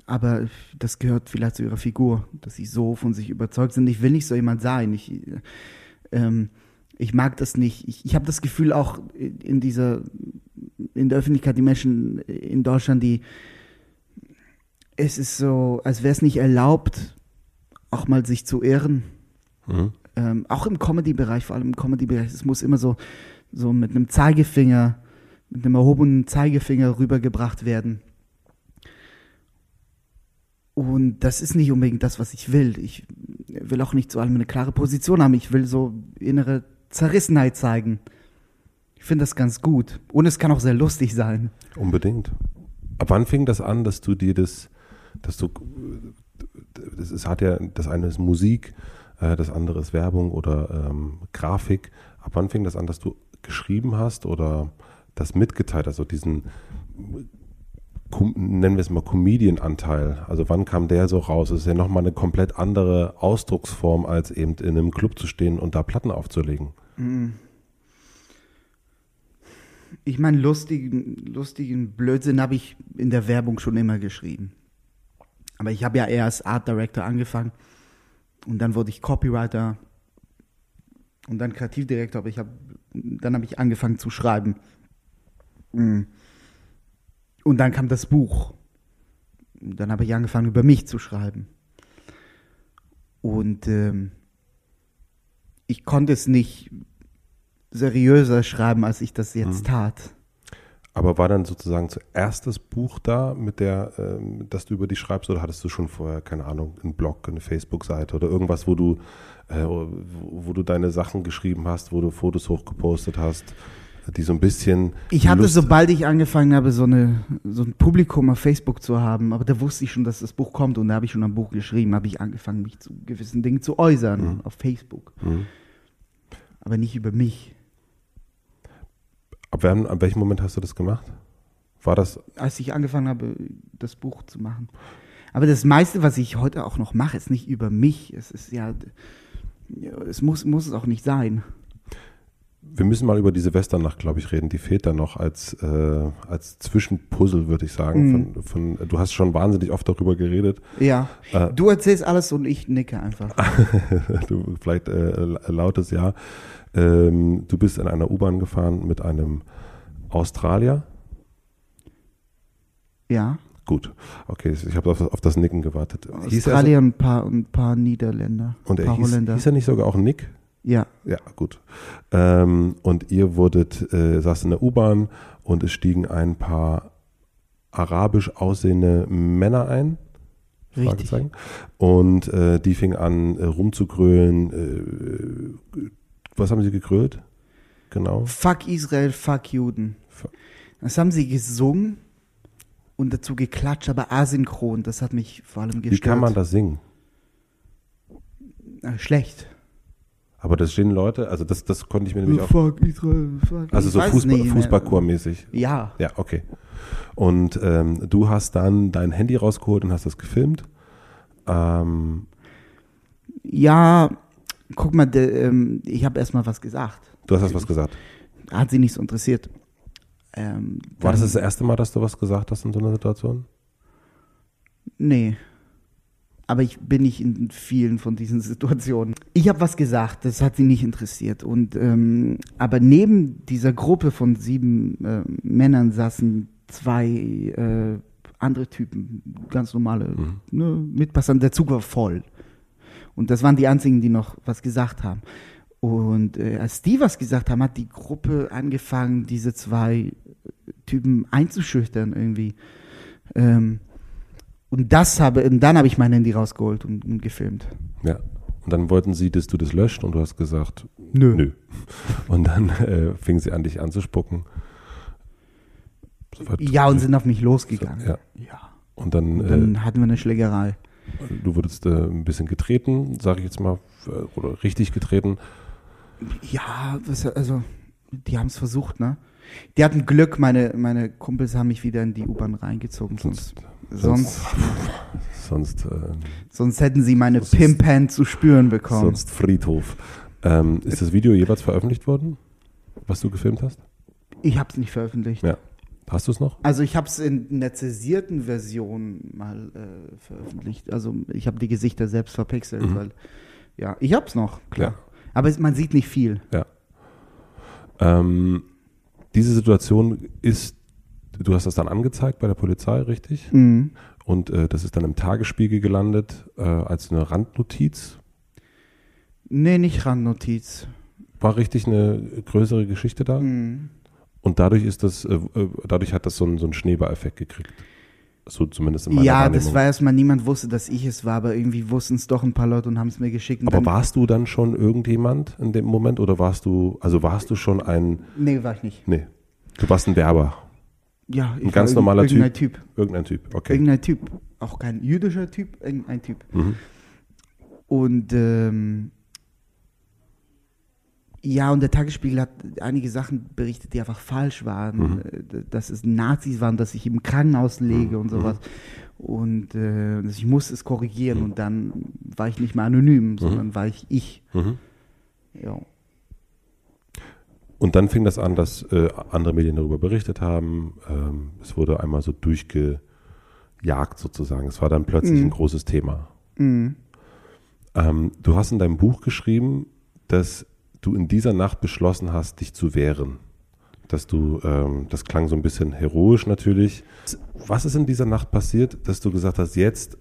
aber das gehört vielleicht zu ihrer Figur, dass sie so von sich überzeugt sind. Ich will nicht so jemand sein. Ich, ähm, ich mag das nicht. Ich, ich habe das Gefühl auch in dieser, in der Öffentlichkeit, die Menschen in Deutschland, die, es ist so, als wäre es nicht erlaubt, auch mal sich zu ehren. Mhm. Ähm, auch im Comedy-Bereich, vor allem im Comedy-Bereich, es muss immer so, so mit einem Zeigefinger, mit einem erhobenen Zeigefinger rübergebracht werden. Und das ist nicht unbedingt das, was ich will. Ich will auch nicht zu allem eine klare Position haben. Ich will so innere Zerrissenheit zeigen. Ich finde das ganz gut. Und es kann auch sehr lustig sein. Unbedingt. Ab wann fing das an, dass du dir das, dass du, das ist, hat ja, das eine ist Musik, äh, das andere ist Werbung oder ähm, Grafik. Ab wann fing das an, dass du geschrieben hast oder das mitgeteilt, also diesen nennen wir es mal Comedian-Anteil. Also wann kam der so raus? Das ist ja nochmal eine komplett andere Ausdrucksform, als eben in einem Club zu stehen und da Platten aufzulegen. Mhm. Ich meine, lustigen, lustigen Blödsinn habe ich in der Werbung schon immer geschrieben. Aber ich habe ja eher als Art Director angefangen und dann wurde ich Copywriter und dann Kreativdirektor, aber ich habe dann habe ich angefangen zu schreiben. Mhm. Und dann kam das Buch. Und dann habe ich angefangen, über mich zu schreiben. Und ähm, ich konnte es nicht seriöser schreiben, als ich das jetzt mhm. tat. Aber war dann sozusagen zuerst das Buch da, mit der, ähm, dass du über dich schreibst, oder hattest du schon vorher, keine Ahnung, einen Blog, eine Facebook-Seite oder irgendwas, wo du, äh, wo, wo, du deine Sachen geschrieben hast, wo du Fotos hochgepostet hast? Die so ein bisschen. Ich hatte, Lust sobald ich angefangen habe, so, eine, so ein Publikum auf Facebook zu haben, aber da wusste ich schon, dass das Buch kommt und da habe ich schon ein Buch geschrieben, habe ich angefangen, mich zu gewissen Dingen zu äußern mhm. auf Facebook. Mhm. Aber nicht über mich. Ab, wann, ab welchem Moment hast du das gemacht? War das? Als ich angefangen habe, das Buch zu machen. Aber das meiste, was ich heute auch noch mache, ist nicht über mich. Es ist ja, es muss, muss es auch nicht sein. Wir müssen mal über diese Westernnacht, glaube ich, reden. Die fehlt da noch als, äh, als Zwischenpuzzle, würde ich sagen. Mhm. Von, von, du hast schon wahnsinnig oft darüber geredet. Ja. Äh, du erzählst alles und ich nicke einfach. du vielleicht äh, lautes Ja. Ähm, du bist in einer U-Bahn gefahren mit einem Australier. Ja. Gut, okay, ich habe auf, auf, das Nicken gewartet. Australier und ein paar, ein paar Niederländer. Und er hieß, hieß er nicht sogar auch Nick? Ja. Ja, gut. Ähm, und ihr wurdet, äh, saß in der U-Bahn und es stiegen ein paar arabisch aussehende Männer ein. Richtig. Und äh, die fingen an äh, rumzugrölen. Äh, was haben sie gegrölt? Genau. Fuck Israel, fuck Juden. Fuck. Das haben sie gesungen und dazu geklatscht, aber asynchron. Das hat mich vor allem gestört. Wie kann man das singen? Äh, schlecht. Aber das stehen Leute, also das, das konnte ich mir nämlich auch. Fuck Israel, fuck. Also so Fußball, Fußballchor-mäßig. Ja. Ja, okay. Und ähm, du hast dann dein Handy rausgeholt und hast das gefilmt. Ähm, ja, guck mal, de, ähm, ich habe erstmal was gesagt. Du hast was gesagt. Hat sie nicht so interessiert. Ähm, War das das erste Mal, dass du was gesagt hast in so einer Situation? Nee aber ich bin nicht in vielen von diesen Situationen. Ich habe was gesagt, das hat sie nicht interessiert. Und ähm, aber neben dieser Gruppe von sieben äh, Männern saßen zwei äh, andere Typen, ganz normale mhm. ne, Mitpasser. Der Zug war voll. Und das waren die einzigen, die noch was gesagt haben. Und äh, als die was gesagt haben, hat die Gruppe angefangen, diese zwei Typen einzuschüchtern irgendwie. Ähm, und das habe, und dann habe ich mein Handy rausgeholt und, und, gefilmt. Ja. Und dann wollten sie, dass du das löscht und du hast gesagt, nö. nö. Und dann äh, fingen sie an, dich anzuspucken. Soweit ja, und sind auf mich losgegangen. Ja. ja. Und dann, und dann äh, hatten wir eine Schlägerei. Du wurdest äh, ein bisschen getreten, sage ich jetzt mal, äh, oder richtig getreten. Ja, was, also die haben es versucht, ne? Die hatten Glück, meine, meine Kumpels haben mich wieder in die U-Bahn reingezogen. Sonst, sonst, sonst, äh, sonst hätten sie meine Pimpan zu spüren bekommen. Sonst Friedhof. Ähm, ist das Video jeweils veröffentlicht worden, was du gefilmt hast? Ich habe es nicht veröffentlicht. Ja. Hast du es noch? Also ich habe es in einer zäsierten Version mal äh, veröffentlicht. Also ich habe die Gesichter selbst verpixelt, Mhm. weil ja, ich habe es noch, klar. Ja. Aber es, man sieht nicht viel. Ja. Ähm, diese Situation ist, du hast das dann angezeigt bei der Polizei, richtig? Mhm. Und äh, das ist dann im Tagesspiegel gelandet äh, als eine Randnotiz. Nee, nicht Randnotiz. War richtig eine größere Geschichte da. Mhm. Und dadurch ist das, äh, äh, dadurch hat das so einen, so einen Schneeballeffekt gekriegt. So zumindest in meiner Ja, das war erstmal, niemand wusste, dass ich es war, aber irgendwie wussten es doch ein paar Leute und haben es mir geschickt. Aber warst du dann schon irgendjemand in dem Moment oder warst du, also warst du schon ein, Nee, war ich nicht. nee, du warst ein Werber, Ja, Ein ganz normaler irgend- irgendein Typ. irgendein Typ, okay. Irgendein Typ. Auch kein jüdischer Typ, irgendein Typ. Mhm. Und ähm, ja, und der Tagesspiegel hat einige Sachen berichtet, die einfach falsch waren. Mhm. Äh, Dass es Nazis waren, dass ich im Krankenhaus lege und sowas. Und äh, dass ich musste es korrigieren und dann war ich nicht mehr anonym, sondern war ich ich. Mhm. Ja. Und dann fing das an, dass äh, andere Medien darüber berichtet haben. Ähm, es wurde einmal so durchgejagt sozusagen. Es war dann plötzlich ein großes Thema. Mhm. Ähm, du hast in deinem Buch geschrieben, dass du in dieser Nacht beschlossen hast, dich zu wehren. Dass du, ähm, das klang so ein bisschen heroisch natürlich. Was ist in dieser Nacht passiert, dass du gesagt hast, jetzt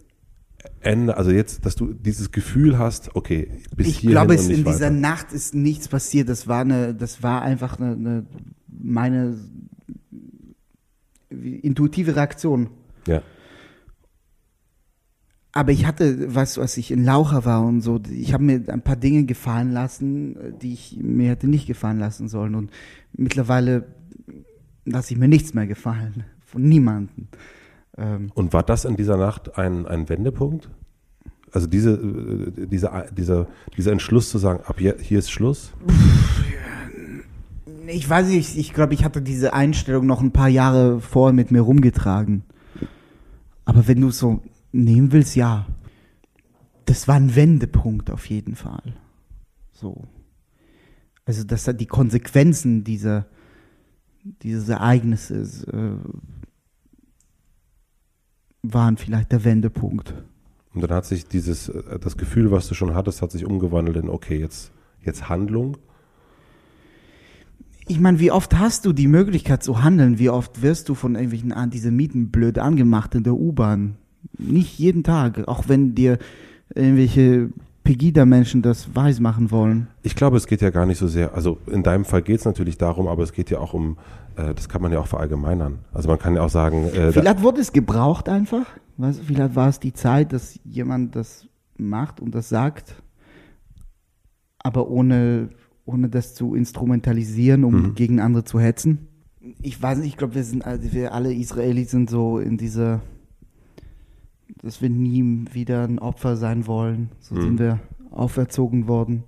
Ende, also jetzt, dass du dieses Gefühl hast, okay, bis Ich hierhin glaube, und nicht in dieser weiter. Nacht ist nichts passiert. Das war eine, das war einfach eine, eine meine intuitive Reaktion. Ja. Aber ich hatte, was, was ich in Laucher war und so, ich habe mir ein paar Dinge gefallen lassen, die ich mir hätte nicht gefallen lassen sollen. Und mittlerweile lasse ich mir nichts mehr gefallen. Von niemandem. Ähm, Und war das in dieser Nacht ein, ein Wendepunkt? Also diese, äh, dieser, dieser, dieser Entschluss zu sagen, ab hier, hier ist Schluss? ich weiß nicht, ich glaube, ich hatte diese Einstellung noch ein paar Jahre vorher mit mir rumgetragen. Aber wenn du es so nehmen willst, ja. Das war ein Wendepunkt auf jeden Fall. So. Also, das hat die Konsequenzen dieser, dieses Ereignisses äh, waren vielleicht der Wendepunkt. Und dann hat sich dieses, äh, das Gefühl, was du schon hattest, hat sich umgewandelt in, okay, jetzt, jetzt Handlung. Ich meine, wie oft hast du die Möglichkeit zu handeln? Wie oft wirst du von irgendwelchen Antisemiten blöd angemacht in der U-Bahn? Nicht jeden Tag, auch wenn dir irgendwelche Pegida-Menschen das weiß machen wollen. Ich glaube, es geht ja gar nicht so sehr, also in deinem Fall geht es natürlich darum, aber es geht ja auch um, äh, das kann man ja auch verallgemeinern. Also man kann ja auch sagen, äh, Vielleicht wurde es gebraucht einfach. Weißt vielleicht war es die Zeit, dass jemand das macht und das sagt, aber ohne, ohne das zu instrumentalisieren, um Mhm. gegen andere zu hetzen. Ich weiß nicht, ich glaube, wir sind alle- wir alle Israelis sind so in dieser, dass wir nie wieder ein Opfer sein wollen. So Mhm. sind wir auferzogen worden.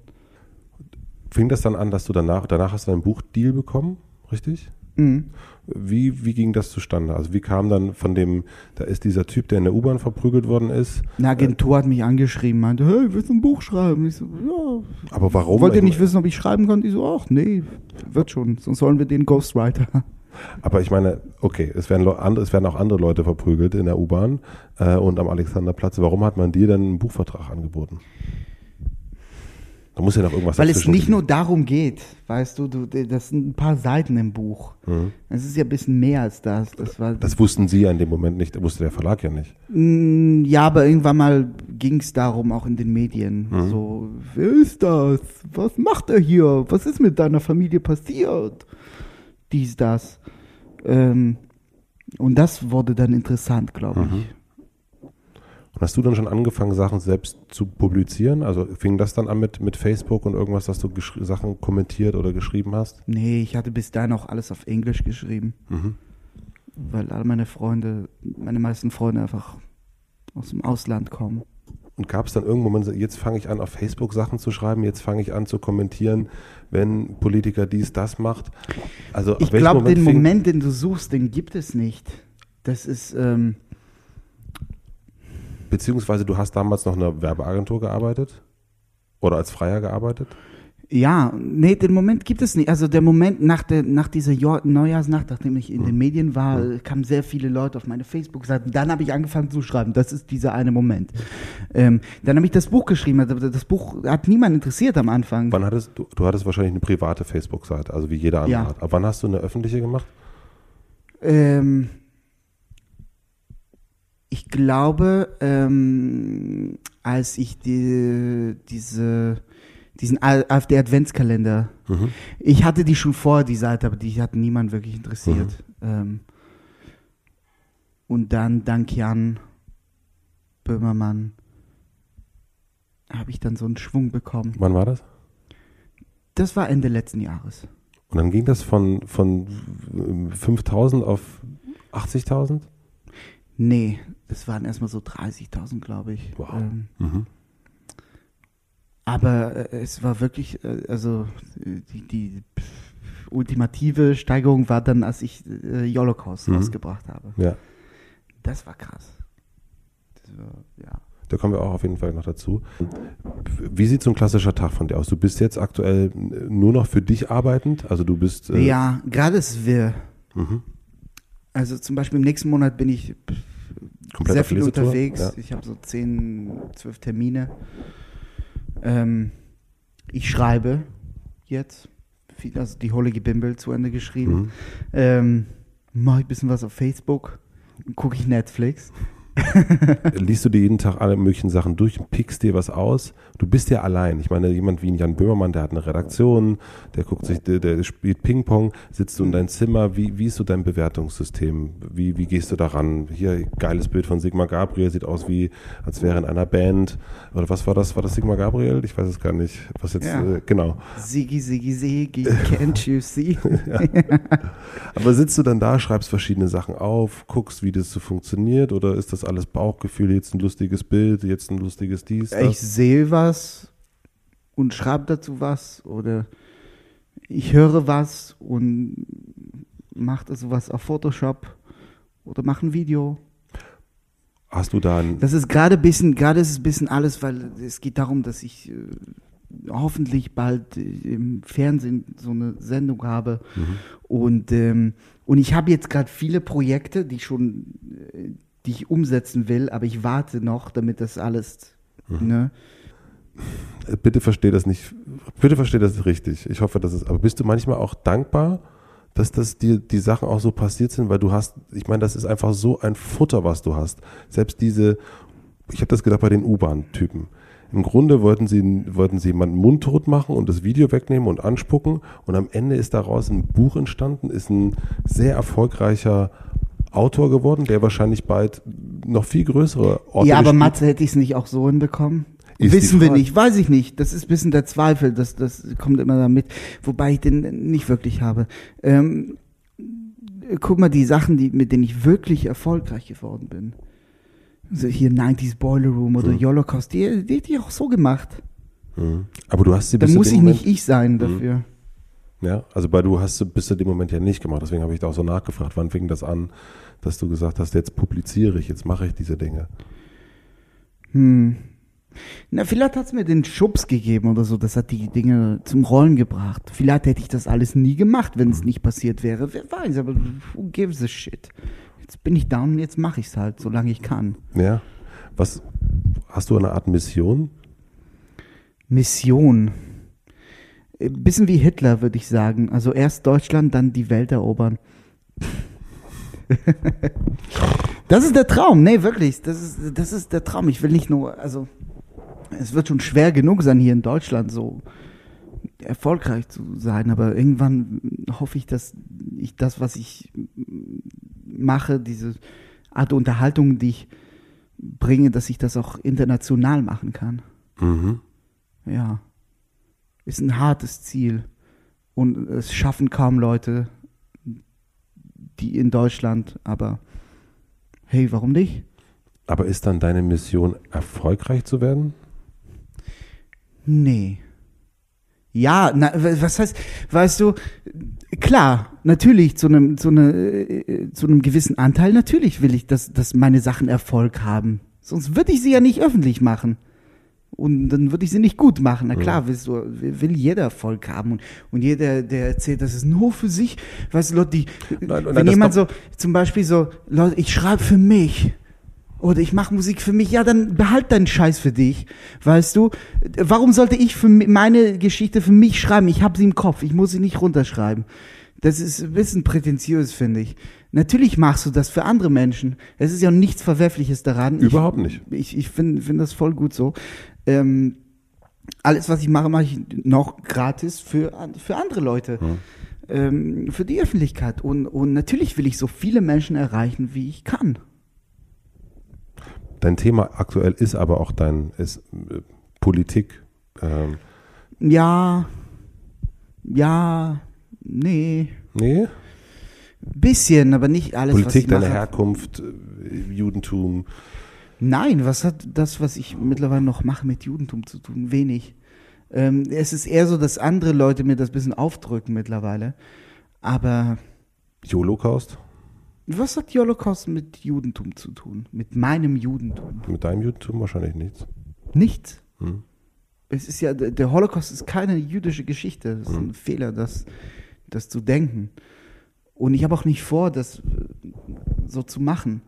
fing das dann an, dass du danach, danach hast du dein Buch Deal bekommen, richtig? Mhm. Wie, wie ging das zustande? Also wie kam dann von dem, da ist dieser Typ, der in der U-Bahn verprügelt worden ist, Eine Agentur hat mich angeschrieben, meinte, hey, willst du ein Buch schreiben? Ich so, ja, aber warum? Wollt ihr Ich nicht wissen, ob ich schreiben kann? Die so, ach nee, wird schon. Sonst sollen wir den Ghostwriter. Aber ich meine, okay, es werden, andere, es werden auch andere Leute verprügelt in der U-Bahn äh, und am Alexanderplatz. Warum hat man dir denn einen Buchvertrag angeboten? Da muss ja noch irgendwas Weil es nicht liegen. nur darum geht, weißt du, du, das sind ein paar Seiten im Buch. Mhm. Es ist ja ein bisschen mehr als das. Das war, Das wussten Sie ja in dem Moment nicht, wusste der Verlag ja nicht. Mm, ja, aber irgendwann mal ging es darum, auch in den Medien. Mhm. So, wer ist das? Was macht er hier? Was ist mit deiner Familie passiert? Dies, das. Ähm, und das wurde dann interessant, glaube Mhm. ich. Und hast du dann schon angefangen, Sachen selbst zu publizieren? Also fing das dann an mit, mit Facebook und irgendwas, dass du Sachen kommentiert oder geschrieben hast? Nee, ich hatte bis dahin auch alles auf Englisch geschrieben. Mhm. weil alle meine Freunde, meine meisten Freunde einfach aus dem Ausland kommen. Und gab es dann irgendwann Moment, jetzt fange ich an, auf Facebook Sachen zu schreiben, jetzt fange ich an zu kommentieren, wenn Politiker dies, das macht? Also Ich glaube, den fing- Moment, den du suchst, den gibt es nicht. Das ist, ähm, Beziehungsweise du hast damals noch in einer Werbeagentur gearbeitet? Oder als Freier gearbeitet? Ja, nee, den Moment gibt es nicht. Also der Moment nach der nach dieser Neujahrsnacht, nachdem ich in den Medien war, kamen sehr viele Leute auf meine Facebook-Seiten. Dann habe ich angefangen zu schreiben. Das ist dieser eine Moment. Ähm, dann habe ich das Buch geschrieben. Also Das Buch hat niemand interessiert am Anfang. Wann hattest du, du hattest wahrscheinlich eine private Facebook-Seite, also wie jeder andere Ja. hat. Aber wann hast du eine öffentliche gemacht? Ähm, ich glaube, ähm, als ich die, diese, diesen AfD-Adventskalender, Mhm. ich hatte die schon vorher, die Seite, aber die hat niemand wirklich interessiert. Ähm, und dann, dank Jan Böhmermann, habe ich dann so einen Schwung bekommen. Wann war das? Das war Ende letzten Jahres. Und dann ging das von, von 5000 auf 80.000? Nee, es waren erstmal so 30.000, glaube ich. Wow. Ähm, Mhm. Aber äh, es war wirklich, äh, also äh, die, die ultimative Steigerung war dann, als ich äh, Holocaust Mhm. rausgebracht habe. Ja, Das war krass. Das war, ja. da kommen wir auch auf jeden Fall noch dazu. Wie sieht so ein klassischer Tag von dir aus? Du bist jetzt aktuell nur noch für dich arbeitend, also du bist... äh, ja, gerade ist wir. Mhm. Also zum Beispiel im nächsten Monat bin ich Komplett sehr viel unterwegs. Ja. Ich habe so 10, 12 Termine. Ähm, ich schreibe jetzt. Viel, also die Holige Bimbel zu Ende geschrieben. Mhm. Ähm, Mache ich ein bisschen was auf Facebook. Gucke ich Netflix. Liest du dir jeden Tag alle möglichen Sachen durch und pickst dir was aus? Du bist ja allein. Ich meine, jemand wie ein Jan Böhmermann, der hat eine Redaktion, der guckt sich, der, der spielt Ping-Pong, sitzt du in deinem Zimmer. Wie, wie ist so dein Bewertungssystem? Wie, wie gehst du daran? Hier, geiles Bild von Sigmar Gabriel, sieht aus wie, als wäre in einer Band. Oder was war das? War das Sigmar Gabriel? Ich weiß es gar nicht. Was jetzt, Ja. äh, genau. Sigi, Sigi, Sigi, can't you see? Aber sitzt du dann da, schreibst verschiedene Sachen auf, guckst, wie das so funktioniert? Oder ist das alles Bauchgefühl? Jetzt ein lustiges Bild, jetzt ein lustiges dies, das? ich sehe was und schreibe dazu was oder ich höre was und mache dazu was auf Photoshop oder mache ein Video. Hast du da ein, Das ist gerade ein bisschen, gerade ist es ein bisschen alles, weil es geht darum, dass ich äh, hoffentlich bald äh, im Fernsehen so eine Sendung habe. Mhm. Und, ähm, und ich habe jetzt gerade viele Projekte, die schon, äh, die ich umsetzen will, aber ich warte noch, damit das alles, Mhm. ne? Bitte versteh das nicht, bitte versteh das richtig. Ich hoffe, dass es, aber bist du manchmal auch dankbar, dass das dir die Sachen auch so passiert sind, weil du hast, ich meine, das ist einfach so ein Futter, was du hast. Selbst diese, ich habe das gedacht bei den U-Bahn-Typen. Im Grunde wollten sie, wollten sie jemanden mundtot machen und das Video wegnehmen und anspucken und am Ende ist daraus ein Buch entstanden, ist ein sehr erfolgreicher Autor geworden, der wahrscheinlich bald noch viel größere Orte ja, aber. Matze hätte ich es nicht auch so hinbekommen. Die Wissen wir nicht, weiß ich nicht. Das ist ein bisschen der Zweifel, das, das kommt immer damit, wobei ich den nicht wirklich habe. Ähm, guck mal, die Sachen, die, mit denen ich wirklich erfolgreich geworden bin. Also hier 90s Boiler Room oder Hm. Holocaust, die, die hätte ich auch so gemacht. Mhm. Aber du hast sie Da bis zu muss ich Moment, nicht ich sein Mhm. dafür. Ja, also bei du hast du bis zu dem Moment ja nicht gemacht. Deswegen habe ich da auch so nachgefragt, wann fing das an, dass du gesagt hast, jetzt publiziere ich, jetzt mache ich diese Dinge. Hm. Na, vielleicht hat's mir den Schubs gegeben oder so. Das hat die Dinge zum Rollen gebracht. Vielleicht hätte ich das alles nie gemacht, wenn es nicht passiert wäre. Wer weiß, aber who gives a shit? Jetzt bin ich down und jetzt mache ich's halt, solange ich kann. Ja. Was hast du eine Art Mission? Mission. Ein bisschen wie Hitler, würde ich sagen. Also erst Deutschland, dann die Welt erobern. das ist der Traum. Nee, wirklich. Das ist, das ist der Traum. Ich will nicht nur, also, es wird schon schwer genug sein, hier in Deutschland so erfolgreich zu sein, aber irgendwann hoffe ich, dass ich das, was ich mache, diese Art Unterhaltung, die ich bringe, dass ich das auch international machen kann. Mhm. Ja. Ist ein hartes Ziel. Und es schaffen kaum Leute, die in Deutschland, aber hey, warum nicht? Aber ist dann deine Mission, erfolgreich zu werden? Nee. Ja, na, was heißt, weißt du, klar, natürlich zu einem, zu, eine, äh, zu einem gewissen Anteil, natürlich will ich, dass, dass meine Sachen Erfolg haben. Sonst würde ich sie ja nicht öffentlich machen. Und dann würde ich sie nicht gut machen. Na klar, willst du, will jeder Erfolg haben. Und, und jeder, der erzählt, das ist nur für sich. Weißt du, Leute, die, Nein, nein, wenn jemand so, zum Beispiel so, Leute, ich schreibe für mich. Oder ich mache Musik für mich, ja, dann behalt deinen Scheiß für dich. Weißt du? Warum sollte ich für meine Geschichte für mich schreiben? Ich habe sie im Kopf, ich muss sie nicht runterschreiben. Das ist ein bisschen prätentiös, finde ich. Natürlich machst du das für andere Menschen. Es ist ja nichts Verwerfliches daran. Überhaupt ich, nicht. Ich, ich finde find das voll gut so. Ähm, alles, was ich mache, mache ich noch gratis für, für andere Leute. Ähm, für die Öffentlichkeit. Und, und natürlich will ich so viele Menschen erreichen, wie ich kann. Dein Thema aktuell ist aber auch dein ist, äh, Politik. Ähm, Ja, ja, nee. nee, Bisschen, aber nicht alles, was Politik, deine. Herkunft, äh, Judentum. Nein, was hat das, was ich mittlerweile noch mache, mit Judentum zu tun? Wenig. Ähm, es ist eher so, dass andere Leute mir das bisschen aufdrücken mittlerweile. Aber Holocaust was hat die Holocaust mit Judentum zu tun? Mit meinem Judentum? mit deinem Judentum wahrscheinlich nichts. Nichts. Hm. Es ist ja, der Holocaust ist keine jüdische Geschichte. Es ist ein Fehler, das, das zu denken. Und ich habe auch nicht vor, das äh, so zu machen.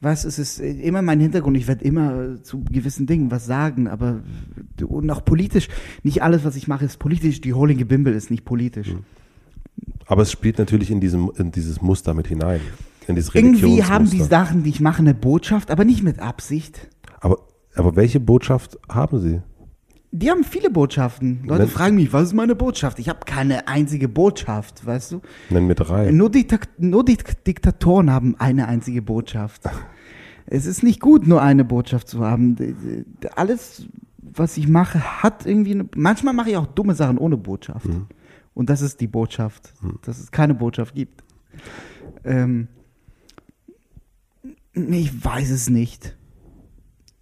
Was, es ist äh, immer mein Hintergrund. Ich werde immer äh, zu gewissen Dingen was sagen, aber und auch politisch. Nicht alles, was ich mache, ist politisch. Die Holy Bimbel ist nicht politisch. Aber es spielt natürlich in, diesem, in dieses Muster mit hinein. In dieses Irgendwie haben die. Sachen, die ich mache, eine Botschaft, aber nicht mit Absicht. Aber, aber welche Botschaft haben sie? Die haben viele Botschaften. Leute Wenn- fragen mich, was ist meine Botschaft? Ich habe keine einzige Botschaft, weißt du? Nenn mir drei. Nur, Diktat nur Dik Diktatoren haben eine einzige Botschaft. es ist nicht gut, nur eine Botschaft zu haben. Alles, was ich mache, hat irgendwie eine. Manchmal mache ich auch dumme Sachen ohne Botschaft. Und das ist die Botschaft, dass es keine Botschaft gibt. Ähm, ich weiß es nicht.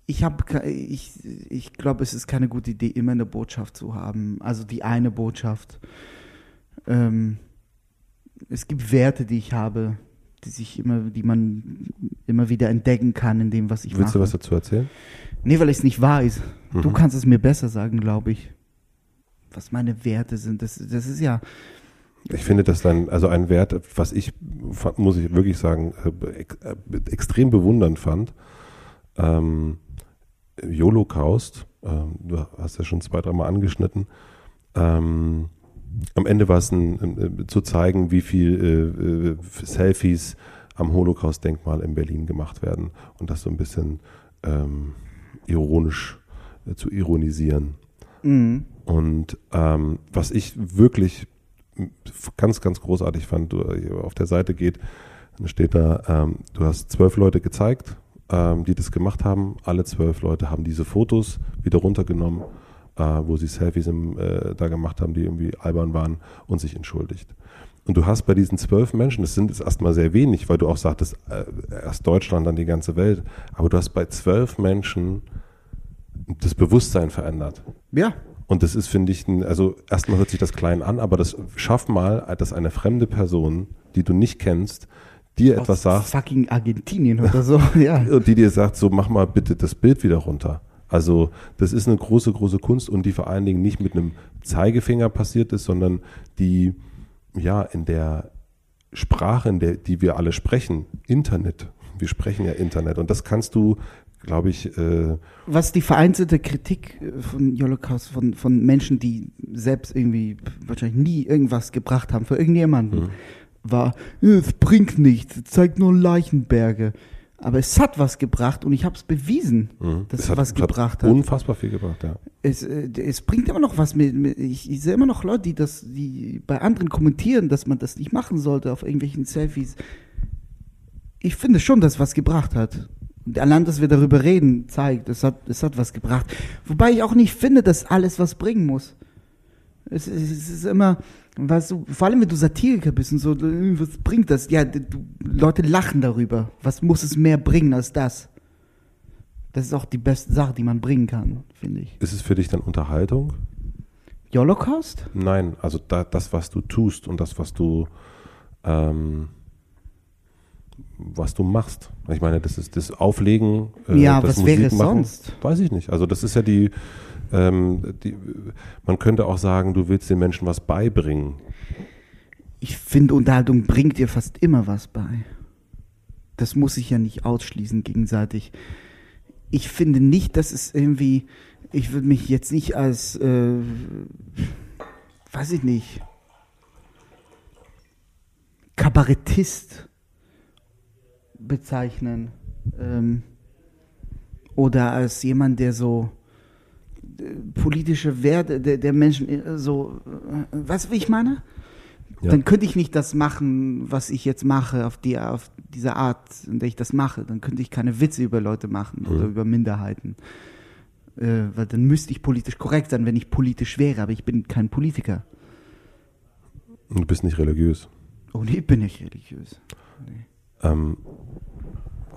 Ich habe, ich, ich glaube, es ist keine gute Idee, immer eine Botschaft zu haben. Also die eine Botschaft. Ähm, es gibt Werte, die ich habe, die sich immer, die man immer wieder entdecken kann in dem, was ich Willst mache. du was dazu erzählen? Nee, weil ich es nicht weiß. Du Mhm. kannst es mir besser sagen, glaube ich. Was meine Werte sind. Das, das ist ja. Ich finde das dann, also ein Wert, was ich, muss ich wirklich sagen, äh, äh, extrem bewundernd fand. Ähm, Holocaust, ähm, du hast ja schon zwei, dreimal angeschnitten. Ähm, am Ende war es ein, ein, zu zeigen, wie viel äh, äh, Selfies am Holocaust-Denkmal in Berlin gemacht werden und das so ein bisschen ähm, ironisch äh, zu ironisieren. Mhm. Und ähm, was ich wirklich ganz, ganz großartig fand, du, auf der Seite geht, dann steht da, ähm, du hast zwölf Leute gezeigt, ähm, die das gemacht haben. Alle zwölf Leute haben diese Fotos wieder runtergenommen, äh, wo sie Selfies im, äh, da gemacht haben, die irgendwie albern waren und sich entschuldigt. Und du hast bei diesen zwölf Menschen, das sind jetzt erstmal sehr wenig, weil du auch sagtest, äh, erst Deutschland, dann die ganze Welt, aber du hast bei zwölf Menschen das Bewusstsein verändert. Ja. Und das ist, finde ich, ein, also erstmal hört sich das klein an, aber das schaff mal, dass eine fremde Person, die du nicht kennst, dir etwas Aus sagt Fucking Argentinien oder so. ja. und die dir sagt, so mach mal bitte das Bild wieder runter. Also das ist eine große, große Kunst und die vor allen Dingen nicht mit einem Zeigefinger passiert ist, sondern die ja in der Sprache, in der, die wir alle sprechen, Internet. Wir sprechen ja Internet und das kannst du, glaube ich, äh, Was die vereinzelte Kritik äh, von Holocaust, von, von Menschen, die selbst irgendwie wahrscheinlich nie irgendwas gebracht haben für irgendjemanden, war, es bringt nichts, es zeigt nur Leichenberge. Aber es hat was gebracht und ich habe es bewiesen, dass es, hat, was es gebracht hat unfassbar viel gebracht, ja. Es, äh, es bringt immer noch was mit. mit ich, ich sehe immer noch Leute, die das, die bei anderen kommentieren, dass man das nicht machen sollte auf irgendwelchen Selfies. Ich finde schon, dass es was gebracht hat. Allein, dass wir darüber reden, zeigt, es hat, es hat was gebracht. Wobei ich auch nicht finde, dass alles was bringen muss. Es, es, es ist immer, weißt du, vor allem wenn du Satiriker bist und so, was bringt das? Ja, du, Leute lachen darüber. Was muss es mehr bringen als das? Das ist auch die beste Sache, die man bringen kann, finde ich. Ist es für dich dann Unterhaltung? Holocaust? Nein, also da, das, was du tust und das, was du, ähm, was du machst. Ich meine, das ist das Auflegen. Äh, ja, das was Musik wäre es machen, sonst? Weiß ich nicht. Also das ist ja die, ähm, die, man könnte auch sagen, du willst den Menschen was beibringen. Ich finde, Unterhaltung bringt dir fast immer was bei. Das muss ich ja nicht ausschließen gegenseitig. Ich finde nicht, dass es irgendwie, ich würde mich jetzt nicht als, äh, weiß ich nicht, Kabarettist bezeichnen. Ähm, oder als jemand, der so äh, politische Werte der, der Menschen äh, so, äh, weißt du, wie ich meine? Ja. Dann könnte ich nicht das machen, was ich jetzt mache, auf, die, auf diese Art, in der ich das mache. Dann könnte ich keine Witze über Leute machen mhm. oder über Minderheiten. Äh, weil dann müsste ich politisch korrekt sein, wenn ich politisch wäre, aber ich bin kein Politiker. Du bist nicht religiös. Oh nee, bin ich religiös. Nee. Ähm,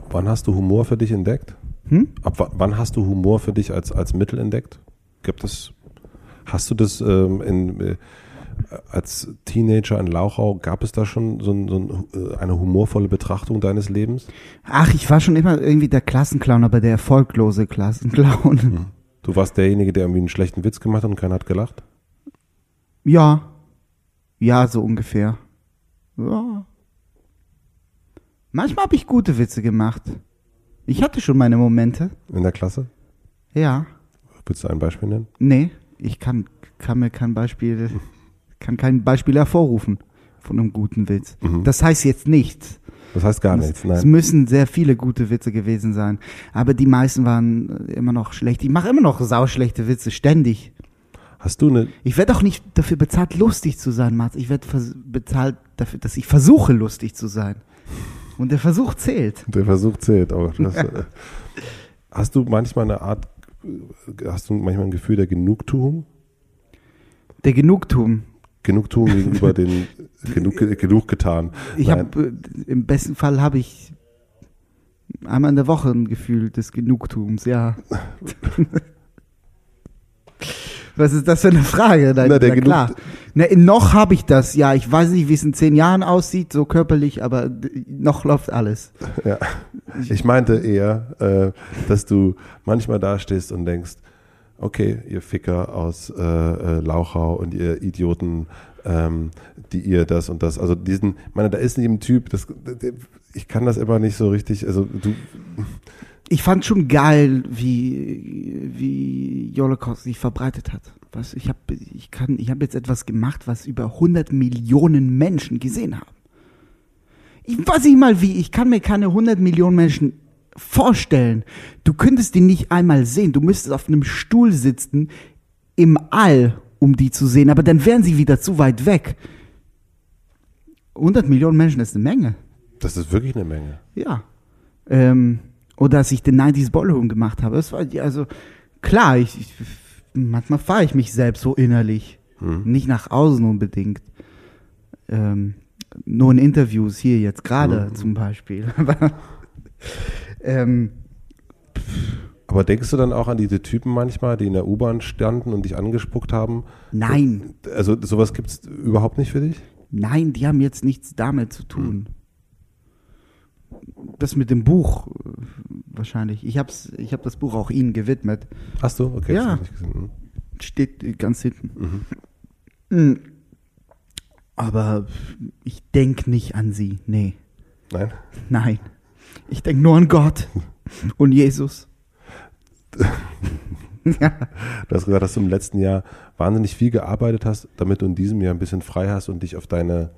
wann hast du Humor für dich entdeckt? Hm? Ab wann hast du Humor für dich als, als Mittel entdeckt? Gibt es, hast du das ähm, in, äh, als Teenager in Lauchau, gab es da schon so, ein, so ein, äh, eine humorvolle Betrachtung deines Lebens? Ach, ich war schon immer irgendwie der Klassenclown, aber der erfolglose Klassenclown. Hm. Du warst derjenige, der irgendwie einen schlechten Witz gemacht hat und keiner hat gelacht? Ja. Ja, so ungefähr. Ja. Manchmal habe ich gute Witze gemacht. Ich hatte schon meine Momente. In der Klasse? Ja. Willst du ein Beispiel nennen? Nee, ich kann, kann mir kein Beispiel, kann kein Beispiel hervorrufen von einem guten Witz. Mhm. Das heißt jetzt nichts. Das heißt gar nichts, nein. Es müssen sehr viele gute Witze gewesen sein. Aber die meisten waren immer noch schlecht. Ich mache immer noch sauschlechte Witze, ständig. Hast du eine. Ich werde auch nicht dafür bezahlt, lustig zu sein, Mats. Ich werde bezahlt dafür, dass ich versuche, lustig zu sein. Und der Versuch zählt. Der Versuch zählt auch. Das, äh, hast du manchmal eine Art, hast du manchmal ein Gefühl der Genugtuung? Der Genugtuung. Genugtuung gegenüber den genug, genug getan. Ich habe äh, im besten Fall habe ich einmal in der Woche ein Gefühl des Genugtuums, ja. Was ist das für eine Frage? Na, na, na klar. Na, noch habe ich das. Ja, ich weiß nicht, wie es in zehn Jahren aussieht, so körperlich, aber noch läuft alles. Ja. Ich meinte eher, äh, dass du manchmal dastehst und denkst, okay, ihr Ficker aus äh, äh, Lauchau und ihr Idioten, ähm, die ihr das und das, also diesen, ich meine, da ist nicht ein Typ, das, ich kann das immer nicht so richtig, also du, ich fand schon geil, wie, wie Holocaust sich verbreitet hat. Was, ich habe ich kann, ich hab jetzt etwas gemacht, was über 100 Millionen Menschen gesehen haben. Ich weiß nicht mal wie, ich kann mir keine 100 Millionen Menschen vorstellen. Du könntest die nicht einmal sehen. Du müsstest auf einem Stuhl sitzen im All, um die zu sehen, aber dann wären sie wieder zu weit weg. 100 Millionen Menschen ist eine Menge. Das ist wirklich eine Menge. Ja. Ähm, oder dass ich den 90s Ballroom gemacht habe. Das war, also, klar, ich, ich manchmal fahre ich mich selbst so innerlich. Hm. Nicht nach außen unbedingt. Ähm, nur in Interviews hier jetzt gerade hm. zum Beispiel. Aber, ähm, aber denkst du dann auch an diese Typen manchmal, die in der U-Bahn standen und dich angespuckt haben? Nein. Also sowas gibt es überhaupt nicht für dich? Nein, die haben jetzt nichts damit zu tun. Hm das mit dem Buch äh, wahrscheinlich. Ich habe ich hab das Buch auch Ihnen gewidmet. Hast du? Okay. Ja. Mhm. Steht ganz hinten. Mhm. mhm. Aber ich denke nicht an Sie. Nee. Nein? Nein. Ich denke nur an Gott und Jesus. ja. Du hast gesagt, dass du im letzten Jahr wahnsinnig viel gearbeitet hast, damit du in diesem Jahr ein bisschen frei hast und dich auf deine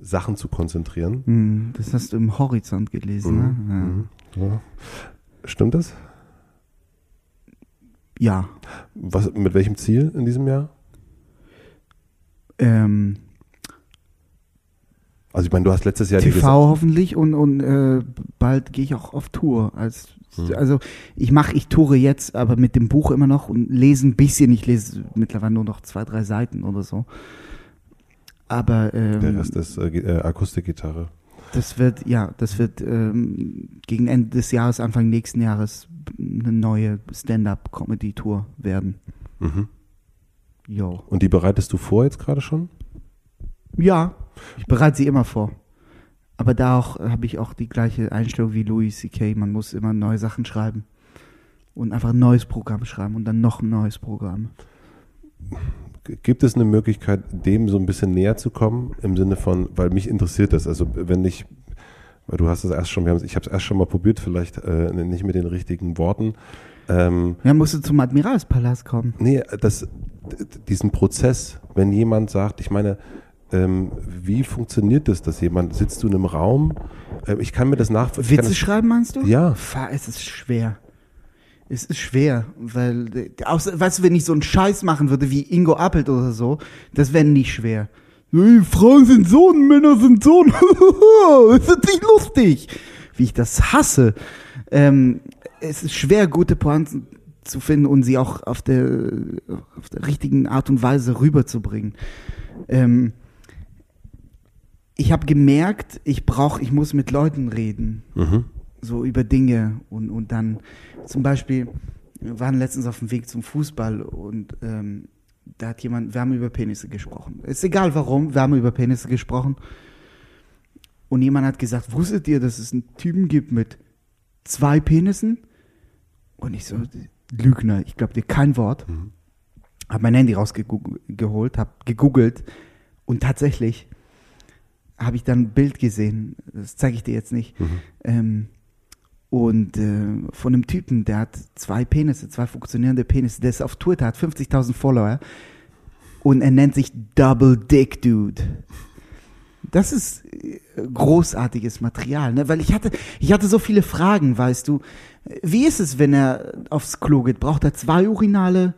Sachen zu konzentrieren. Hm, das hast du im Horizont gelesen, ne? mhm. ne? Ja. Ja. Stimmt das? Ja. Was, mit welchem Ziel in diesem Jahr? Ähm, also ich meine, du hast letztes Jahr TV hoffentlich und, und äh, bald gehe ich auch auf Tour. Als, hm. Also ich mache, ich toure jetzt, aber mit dem Buch immer noch und lese ein bisschen. Ich lese mittlerweile nur noch zwei, drei Seiten oder so. Aber ähm, der Rest ist äh, äh, Akustikgitarre. Das wird, ja, das wird ähm, gegen Ende des Jahres, Anfang nächsten Jahres eine neue Stand-up-Comedy-Tour werden. Mhm. Jo. Und die bereitest du vor jetzt gerade schon? Ja, ich bereite sie immer vor. Aber da auch habe ich auch die gleiche Einstellung wie Louis C.K. Man muss immer neue Sachen schreiben. Und einfach ein neues Programm schreiben und dann noch ein neues Programm. Gibt es eine Möglichkeit, dem so ein bisschen näher zu kommen? Im Sinne von, weil mich interessiert das. Also wenn ich, weil du hast es erst schon, wir ich habe es erst schon mal probiert, vielleicht äh, nicht mit den richtigen Worten. Ähm, ja, musst du zum Admiralspalast kommen. Nee, das, diesen Prozess, wenn jemand sagt, ich meine, ähm, wie funktioniert das, dass jemand, sitzt du in einem Raum, äh, ich kann mir das nachvollziehen. Witze schreiben meinst du? Ja. Es ist schwer. Es ist schwer, weil, außer, weißt du, wenn ich so einen Scheiß machen würde wie Ingo Appelt oder so, das wäre nicht schwer. Hey, Frauen sind so und Männer sind so. das ist nicht lustig. Wie ich das hasse. Ähm, es ist schwer, gute Pointen zu finden und sie auch auf der, auf der richtigen Art und Weise rüberzubringen. Ähm, ich habe gemerkt, ich brauche, ich muss mit Leuten reden. Mhm. So über Dinge und, und dann zum Beispiel, wir waren letztens auf dem Weg zum Fußball und ähm, da hat jemand, wir haben über Penisse gesprochen. Ist egal warum, wir haben über Penisse gesprochen. Und jemand hat gesagt, wusstet ihr, dass es einen Typen gibt mit zwei Penissen? Und ich so, Lügner, ich glaube dir kein Wort. Mhm. Hab mein Handy rausgeholt, hab gegoogelt und tatsächlich habe ich dann ein Bild gesehen, das zeige ich dir jetzt nicht, mhm. ähm, und äh, von einem Typen, der hat zwei Penisse, zwei funktionierende Penisse, der ist auf Twitter, hat 50.000 Follower und er nennt sich Double Dick Dude. Das ist äh, großartiges Material, ne? weil ich hatte, ich hatte so viele Fragen, weißt du. Wie ist es, wenn er aufs Klo geht? Braucht er zwei Urinale?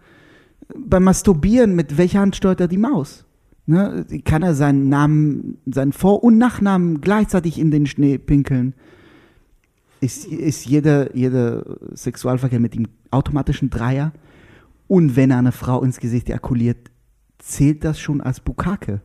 Beim Masturbieren, mit welcher Hand steuert er die Maus? Ne? Kann er seinen Namen, seinen Vor- und Nachnamen gleichzeitig in den Schnee pinkeln? Ist, ist jeder, jeder Sexualverkehr mit ihm automatisch ein Dreier. Und wenn er eine Frau ins Gesicht ejakuliert, zählt das schon als Bukake?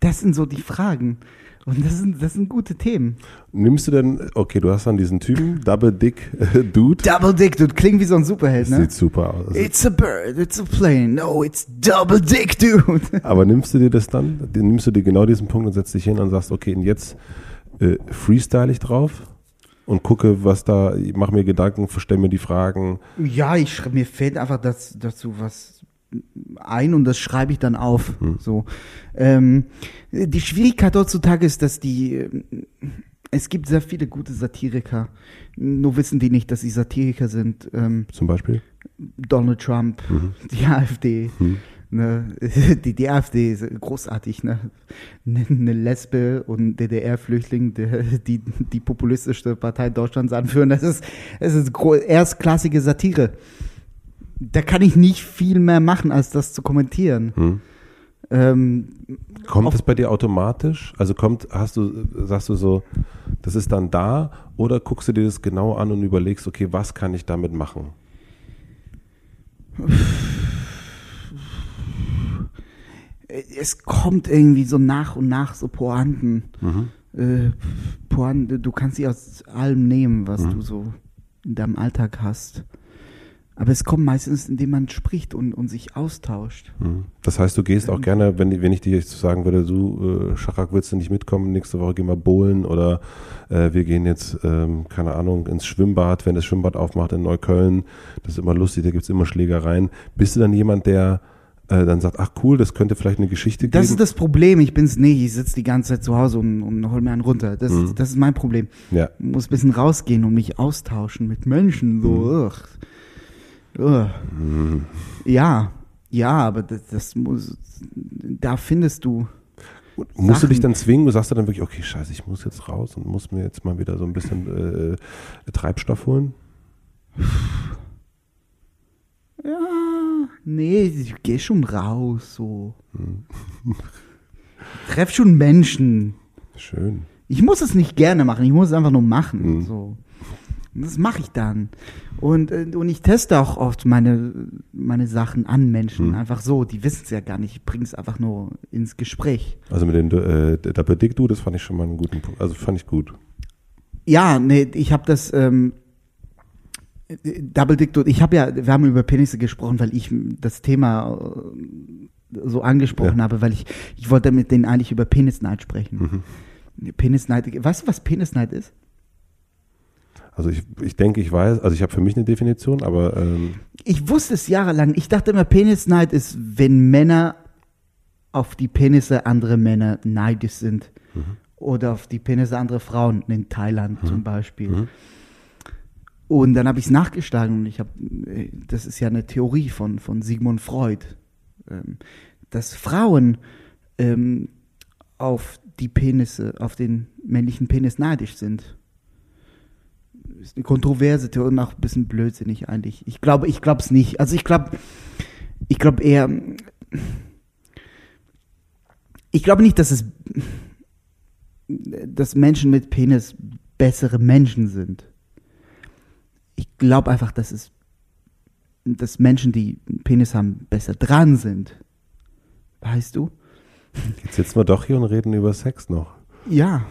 Das sind so die Fragen. Und das sind, das sind gute Themen. Nimmst du denn, okay, du hast dann diesen Typen, Double Dick äh, Dude. Double Dick Dude, klingt wie so ein Superheld, ne? Sieht super aus. It's a bird, it's a plane, no, it's Double Dick Dude. Aber nimmst du dir das dann, nimmst du dir genau diesen Punkt und setzt dich hin und sagst, okay, und jetzt äh, freestyle ich drauf? Und gucke, was da, mache mir Gedanken, stelle mir die Fragen. Ja, ich mir fällt einfach das, dazu was ein und das schreibe ich dann auf. Hm. So. Ähm, die Schwierigkeit heutzutage ist, dass die es gibt sehr viele gute Satiriker. Nur wissen die nicht, dass sie Satiriker sind. Ähm, Zum Beispiel? Donald Trump, mhm. die AfD. Mhm. Ne, die, die AfD ist großartig, ne? Eine Lesbe und DDR-Flüchtling, die die populistischste Partei Deutschlands anführen, das ist, das ist erstklassige Satire. Da kann ich nicht viel mehr machen, als das zu kommentieren. Hm. Ähm, kommt es bei dir automatisch? Also kommt, hast du, sagst du so, das ist dann da oder guckst du dir das genau an und überlegst, okay, was kann ich damit machen? Es kommt irgendwie so nach und nach so Pointen. Mhm. Äh, Pointen, du kannst sie aus allem nehmen, was mhm. du so in deinem Alltag hast. Aber es kommt meistens, indem man spricht und, und sich austauscht. Mhm. Das heißt, du gehst auch gerne, wenn, wenn ich dir jetzt sagen würde, du, äh, Schachak, willst du nicht mitkommen, nächste Woche gehen wir bowlen oder äh, wir gehen jetzt, ähm, keine Ahnung, ins Schwimmbad, wenn das Schwimmbad aufmacht in Neukölln. Das ist immer lustig, da gibt's immer Schlägereien. Bist du dann jemand, der äh, dann sagt, ach cool, das könnte vielleicht eine Geschichte geben. Das ist das Problem. Ich bin's nicht. Ich sitze die ganze Zeit zu Hause und, und hol mir einen runter. Das, mhm. das ist mein Problem. Ja. Ich muss ein bisschen rausgehen und mich austauschen mit Menschen. So, mhm. ugh. Ugh. Mhm. Ja, ja, aber das, das muss, da findest du. Musst Sachen. du dich dann zwingen? Du sagst dann wirklich, okay, scheiße, ich muss jetzt raus und muss mir jetzt mal wieder so ein bisschen äh, Treibstoff holen? Ja, nee, ich gehe schon raus, so. Hm. Treff schon Menschen. Schön. Ich muss es nicht gerne machen, ich muss es einfach nur machen, hm. so. Und das mache ich dann. Und, äh, und ich teste auch oft meine, meine Sachen an Menschen. Hm. Einfach so. Die wissen es ja gar nicht. Ich bringe es einfach nur ins Gespräch. Also mit den äh, Double Dick Du, das fand ich schon mal einen guten Punkt. Also fand ich gut. Ja, nee, ich habe das, ähm, Double Dick, ich habe ja, wir haben über Penisse gesprochen, weil ich das Thema äh, so angesprochen ja. habe, weil ich, ich wollte mit denen eigentlich über Penisneid sprechen. Mhm. Penisneid. Weißt du, was Penisneid ist? Also ich, ich denke, ich weiß, also ich habe für mich eine Definition, aber ähm, Ich wusste es jahrelang. Ich dachte immer, Penisneid ist, wenn Männer auf die Penisse anderer Männer neidisch sind. Oder auf die Penisse anderer Frauen in Thailand zum Beispiel. Und dann habe ich es nachgeschlagen und ich habe, das ist ja eine Theorie von, von Sigmund Freud, ähm, dass Frauen ähm, auf die Penisse, auf den männlichen Penis neidisch sind. Ist eine kontroverse Theorie und auch ein bisschen blödsinnig eigentlich. Ich glaube, ich glaube es nicht. Also ich glaube, ich glaube eher, ich glaube nicht, dass es, dass Menschen mit Penis bessere Menschen sind. Ich glaube einfach, dass es, dass Menschen, die einen Penis haben, besser dran sind. Weißt du? jetzt sitzen wir doch hier und reden über Sex noch. Ja.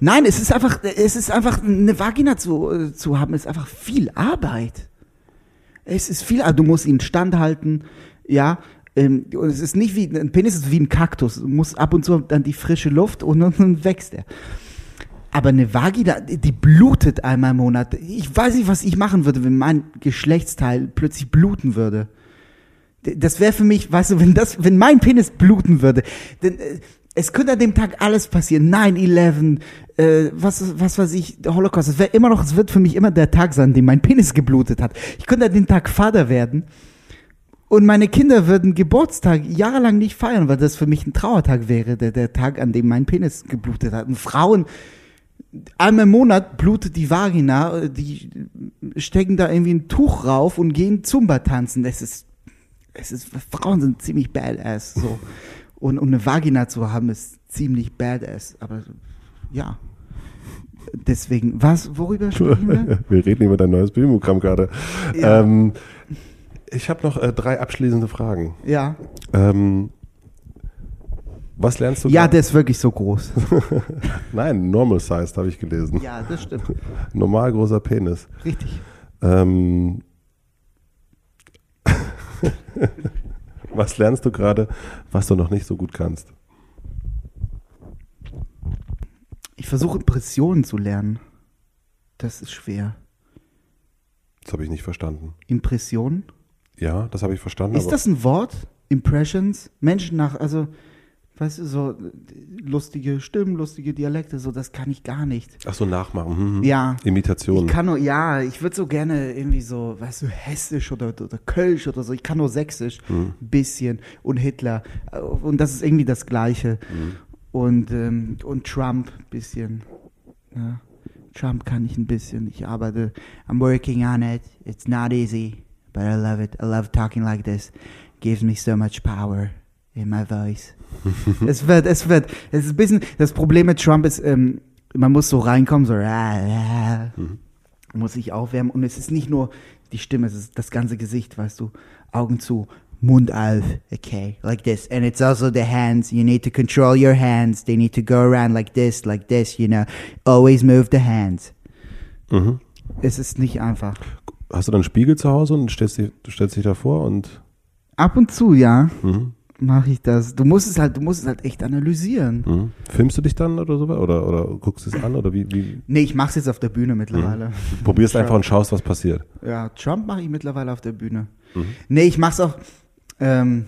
Nein, es ist einfach, es ist einfach eine Vagina zu, zu haben, ist einfach viel Arbeit. Es ist viel, also du musst ihn standhalten, ja. Ähm, und es ist nicht wie, ein Penis ist wie ein Kaktus. Du musst ab und zu dann die frische Luft und dann wächst er. Aber eine Vagina, die blutet einmal im Monat. Ich weiß nicht, was ich machen würde, wenn mein Geschlechtsteil plötzlich bluten würde. Das wäre für mich, weißt du, wenn das, wenn mein Penis bluten würde, denn äh, es könnte an dem Tag alles passieren. 9-11, äh, was, was weiß ich, der Holocaust. Es wäre immer noch, es wird für mich immer der Tag sein, an dem mein Penis geblutet hat. Ich könnte an dem Tag Vater werden und meine Kinder würden Geburtstag jahrelang nicht feiern, weil das für mich ein Trauertag wäre, der, der Tag, an dem mein Penis geblutet hat. Und Frauen, einmal im Monat blutet die Vagina, die stecken da irgendwie ein Tuch rauf und gehen Zumba tanzen. Das ist, es ist, Frauen sind ziemlich badass, so. Und, und eine Vagina zu haben, ist ziemlich badass. Aber ja. Deswegen, was, worüber sprechen wir? Wir reden über dein neues Bioprogramm gerade. Ja. Ähm, ich habe noch äh, drei abschließende Fragen. Ja. Ähm, was lernst du? Ja, gerade? der ist wirklich so groß. Nein, normal sized habe ich gelesen. Ja, das stimmt. Normal großer Penis. Richtig. Ähm, was lernst du gerade, was du noch nicht so gut kannst? Ich versuche Impressionen zu lernen. Das ist schwer. Das habe ich nicht verstanden. Impressionen? Ja, das habe ich verstanden. Ist das ein Wort? Impressions? Menschen nach, also, weißt du, so lustige Stimmen, lustige Dialekte, so, das kann ich gar nicht. Ach so, nachmachen. Hm, hm. Ja. Imitation. Ich kann nur, ja, ich würde so gerne irgendwie so, weißt du, Hessisch oder, oder Kölsch oder so. Ich kann nur Sächsisch, Hm. bisschen und Hitler. Äh, Und das ist irgendwie das Gleiche. Hm. Und, ähm, und Trump, bisschen. Ja. Trump kann ich ein bisschen. Ich arbeite. I'm working on it. It's not easy, but I love it. I love talking like this. Gives me so much power in my voice. es wird, es wird. Es ist ein bisschen. Das Problem mit Trump ist, ähm, man muss so reinkommen, so. Muss sich aufwärmen. Und es ist nicht nur die Stimme, es ist das ganze Gesicht, weißt du. Augen zu. Mund auf, okay, like this. And it's also the hands. You need to control your hands. They need to go around like this, like this, you know. Always move the hands. Mhm. Es ist nicht einfach. Hast du dann einen Spiegel zu Hause und stellst dich, du stellst dich davor und Ab und zu, ja, mhm. Mache ich das. Du musst es halt, du musst es halt echt analysieren. Mhm. filmst du dich dann oder so oder oder guckst es an oder wie, wie Nee, ich mach's jetzt auf der Bühne mittlerweile. probierst einfach und schaust, was passiert. Ja, Trump mache ich mittlerweile auf der Bühne. Mhm. Nee, ich mach's auch. Ähm,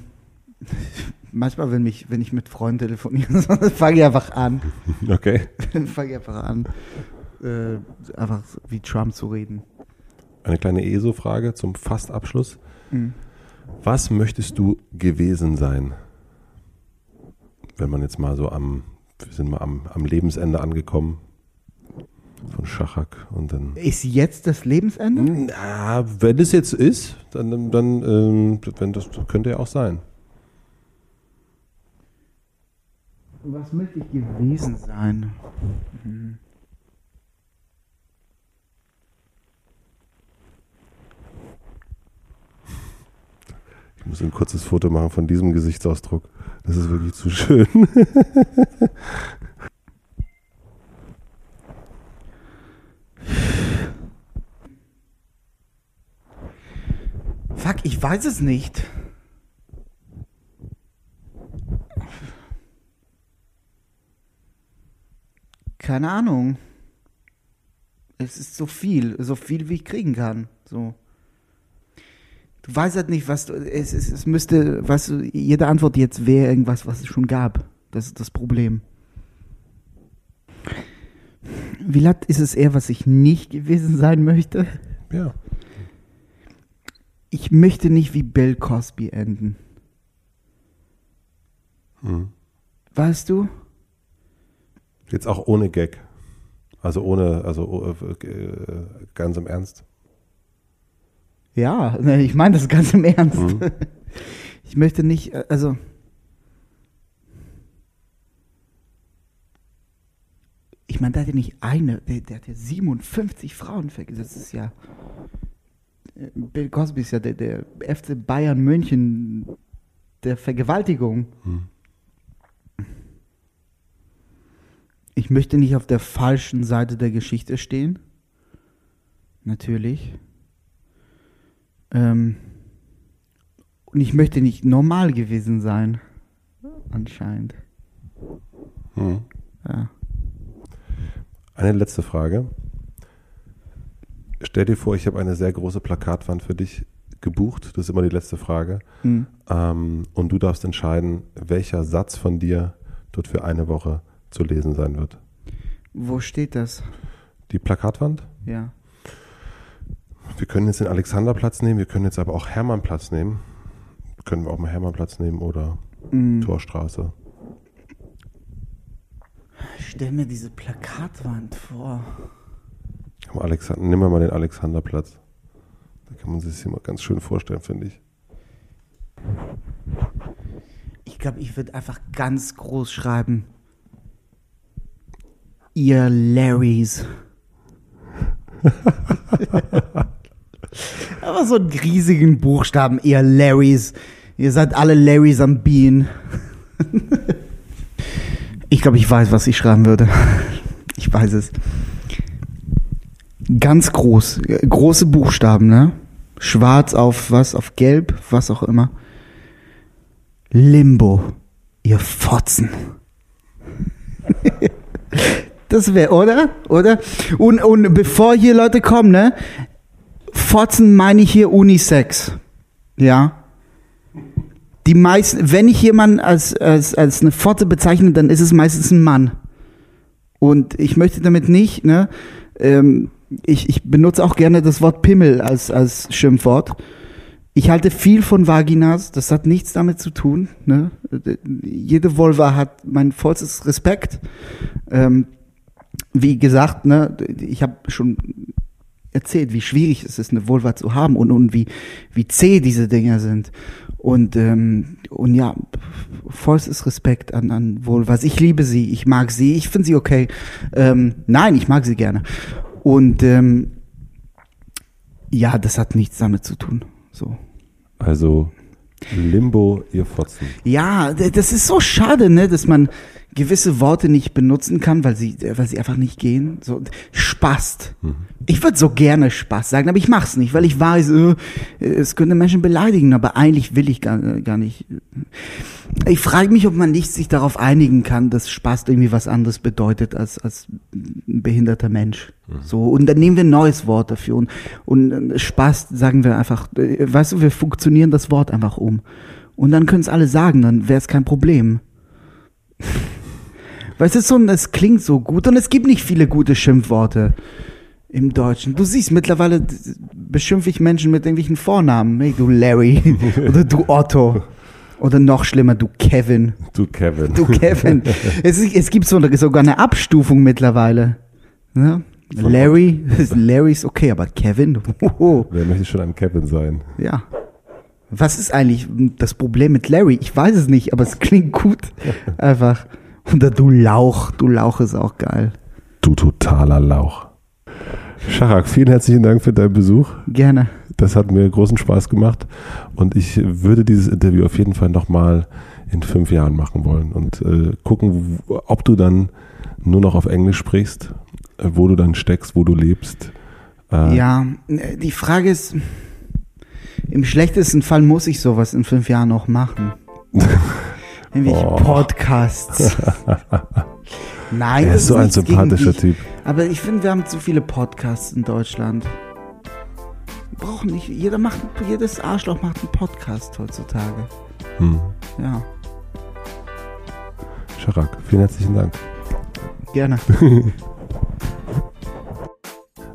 manchmal, wenn mich, wenn ich mit Freunden telefoniere, fange ich einfach an. Okay. fange ich einfach an, äh, einfach wie Trump zu reden. Eine kleine ESO-Frage zum Fastabschluss. Mhm. Was möchtest du gewesen sein? Wenn man jetzt mal so am, wir sind mal am, am Lebensende angekommen von Schachak und dann. Ist jetzt das Lebensende? Na, wenn es jetzt ist, dann, dann ähm, wenn das könnte ja auch sein. Was möchte ich gewesen sein? Mhm. Muss ein kurzes Foto machen von diesem Gesichtsausdruck. Das ist wirklich zu schön. Fuck, ich weiß es nicht. Keine Ahnung. Es ist so viel, so viel wie ich kriegen kann. So. Du weißt halt nicht, was du, es, es, es müsste, was du, jede Antwort jetzt wäre irgendwas, was es schon gab. Das ist das Problem. Wie laut ist es eher, was ich nicht gewesen sein möchte? Ja. Ich möchte nicht wie Bill Cosby enden. Mhm. Weißt du? Jetzt auch ohne Gag. Also ohne, also äh, ganz im Ernst. Ja, ne, ich meine das ganz im Ernst. Mhm. Ich möchte nicht, äh, also. Ich meine, der hat ja nicht eine, der, der hat ja 57 Frauen vergesetzt. Das ist ja. äh, Bill Cosby ist ja der, der FC Bayern München der Vergewaltigung. Mhm. Ich möchte nicht auf der falschen Seite der Geschichte stehen. Natürlich. Ähm, und ich möchte nicht normal gewesen sein. Anscheinend. Mhm. Ja. Eine letzte Frage. Stell dir vor, ich habe eine sehr große Plakatwand für dich gebucht. Das ist immer die letzte Frage. Hm. Ähm, und du darfst entscheiden, welcher Satz von dir dort für eine Woche zu lesen sein wird. Wo steht das? Die Plakatwand? Ja. Wir können jetzt den Alexanderplatz nehmen, wir können jetzt aber auch Hermannplatz nehmen. Können wir auch mal Hermannplatz nehmen oder Hm. Torstraße. Stell mir diese Plakatwand vor. Alexander, nimm mal den Alexanderplatz. Da kann man sich das hier mal ganz schön vorstellen, finde ich. Ich glaube, ich würde einfach ganz groß schreiben. Ihr Larrys. Aber so einen riesigen Buchstaben, ihr Larrys. Ihr seid alle Larrys am Bean. Ich glaube, ich weiß, was ich schreiben würde. Ich weiß es. Ganz groß. Große Buchstaben, ne? Schwarz auf was? Auf gelb? Was auch immer. Limbo. Ihr Fotzen. Das wäre, oder? Oder? Und, und bevor hier Leute kommen, ne? Fotzen meine ich hier Unisex. Ja. Die meisten, wenn ich jemanden als, als, als eine Fotze bezeichne, dann ist es meistens ein Mann. Und ich möchte damit nicht, ne? Ähm, ich, ich benutze auch gerne das Wort Pimmel als, als Schimpfwort. Ich halte viel von Vaginas, das hat nichts damit zu tun. Ne? Jede Vulva hat mein vollstes Respekt. Ähm, wie gesagt, ne, ich habe schon erzählt, wie schwierig es ist, eine Vulva zu haben und, und wie, wie zäh diese Dinger sind. Und, ähm, und ja, vollstes Respekt an, an Vulvas. Ich liebe sie, ich mag sie, ich finde sie okay. Ähm, nein, ich mag sie gerne. Und ähm, ja, das hat nichts damit zu tun. So. Also Limbo, ihr Fotzen. Ja, das ist so schade, ne, dass man gewisse Worte nicht benutzen kann, weil sie, weil sie einfach nicht gehen. So Spast. Ich würde so gerne Spaß sagen, aber ich mach's nicht, weil ich weiß, äh, es könnte Menschen beleidigen, aber eigentlich will ich gar, gar nicht. Ich frage mich, ob man nicht sich darauf einigen kann, dass Spaß irgendwie was anderes bedeutet als, als ein behinderter Mensch. So, und dann nehmen wir ein neues Wort dafür. Und, und äh, Spaß sagen wir einfach, äh, weißt du, wir funktionieren das Wort einfach um. Und dann können es alle sagen, dann wäre es kein Problem. Weißt du, so, es klingt so gut und es gibt nicht viele gute Schimpfworte im Deutschen. Du siehst, mittlerweile beschimpfe ich Menschen mit irgendwelchen Vornamen. Hey, du Larry oder du Otto oder noch schlimmer, du Kevin. Du Kevin. Du Kevin. es, ist, es gibt so, sogar eine Abstufung mittlerweile. Von Larry, Larry ist okay, aber Kevin. Wer möchte schon ein Kevin sein? Ja. Was ist eigentlich das Problem mit Larry? Ich weiß es nicht, aber es klingt gut. Einfach. Oder du Lauch. Du Lauch ist auch geil. Du totaler Lauch. Scharak, vielen herzlichen Dank für deinen Besuch. Gerne. Das hat mir großen Spaß gemacht und ich würde dieses Interview auf jeden Fall nochmal in fünf Jahren machen wollen und äh, gucken, ob du dann nur noch auf Englisch sprichst, äh, wo du dann steckst, wo du lebst. Äh, Ja, die Frage ist, im schlechtesten Fall muss ich sowas in fünf Jahren noch machen. Nämlich Oh. Podcasts. Nein, Er das ist so ein sympathischer. Typ. Aber ich finde, wir haben zu viele Podcasts in Deutschland. Wir brauchen nicht, jeder macht, jedes Arschloch macht einen Podcast heutzutage. Hm. Ja, Scharak, vielen herzlichen Dank. gerne.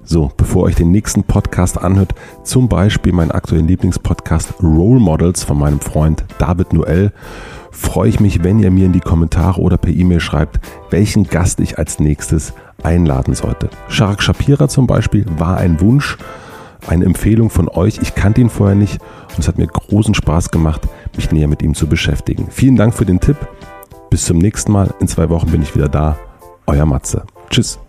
So, bevor ihr euch den nächsten Podcast anhört, zum Beispiel meinen aktuellen Lieblingspodcast Role Models von meinem Freund David Noel, freue ich mich, wenn ihr mir in die Kommentare oder per E-Mail schreibt, welchen Gast ich als nächstes einladen sollte. Sharak Shapira zum Beispiel war ein Wunsch, eine Empfehlung von euch. Ich kannte ihn vorher nicht und es hat mir großen Spaß gemacht, mich näher mit ihm zu beschäftigen. Vielen Dank für den Tipp. Bis zum nächsten Mal. In zwei Wochen bin ich wieder da. Euer Matze. Tschüss.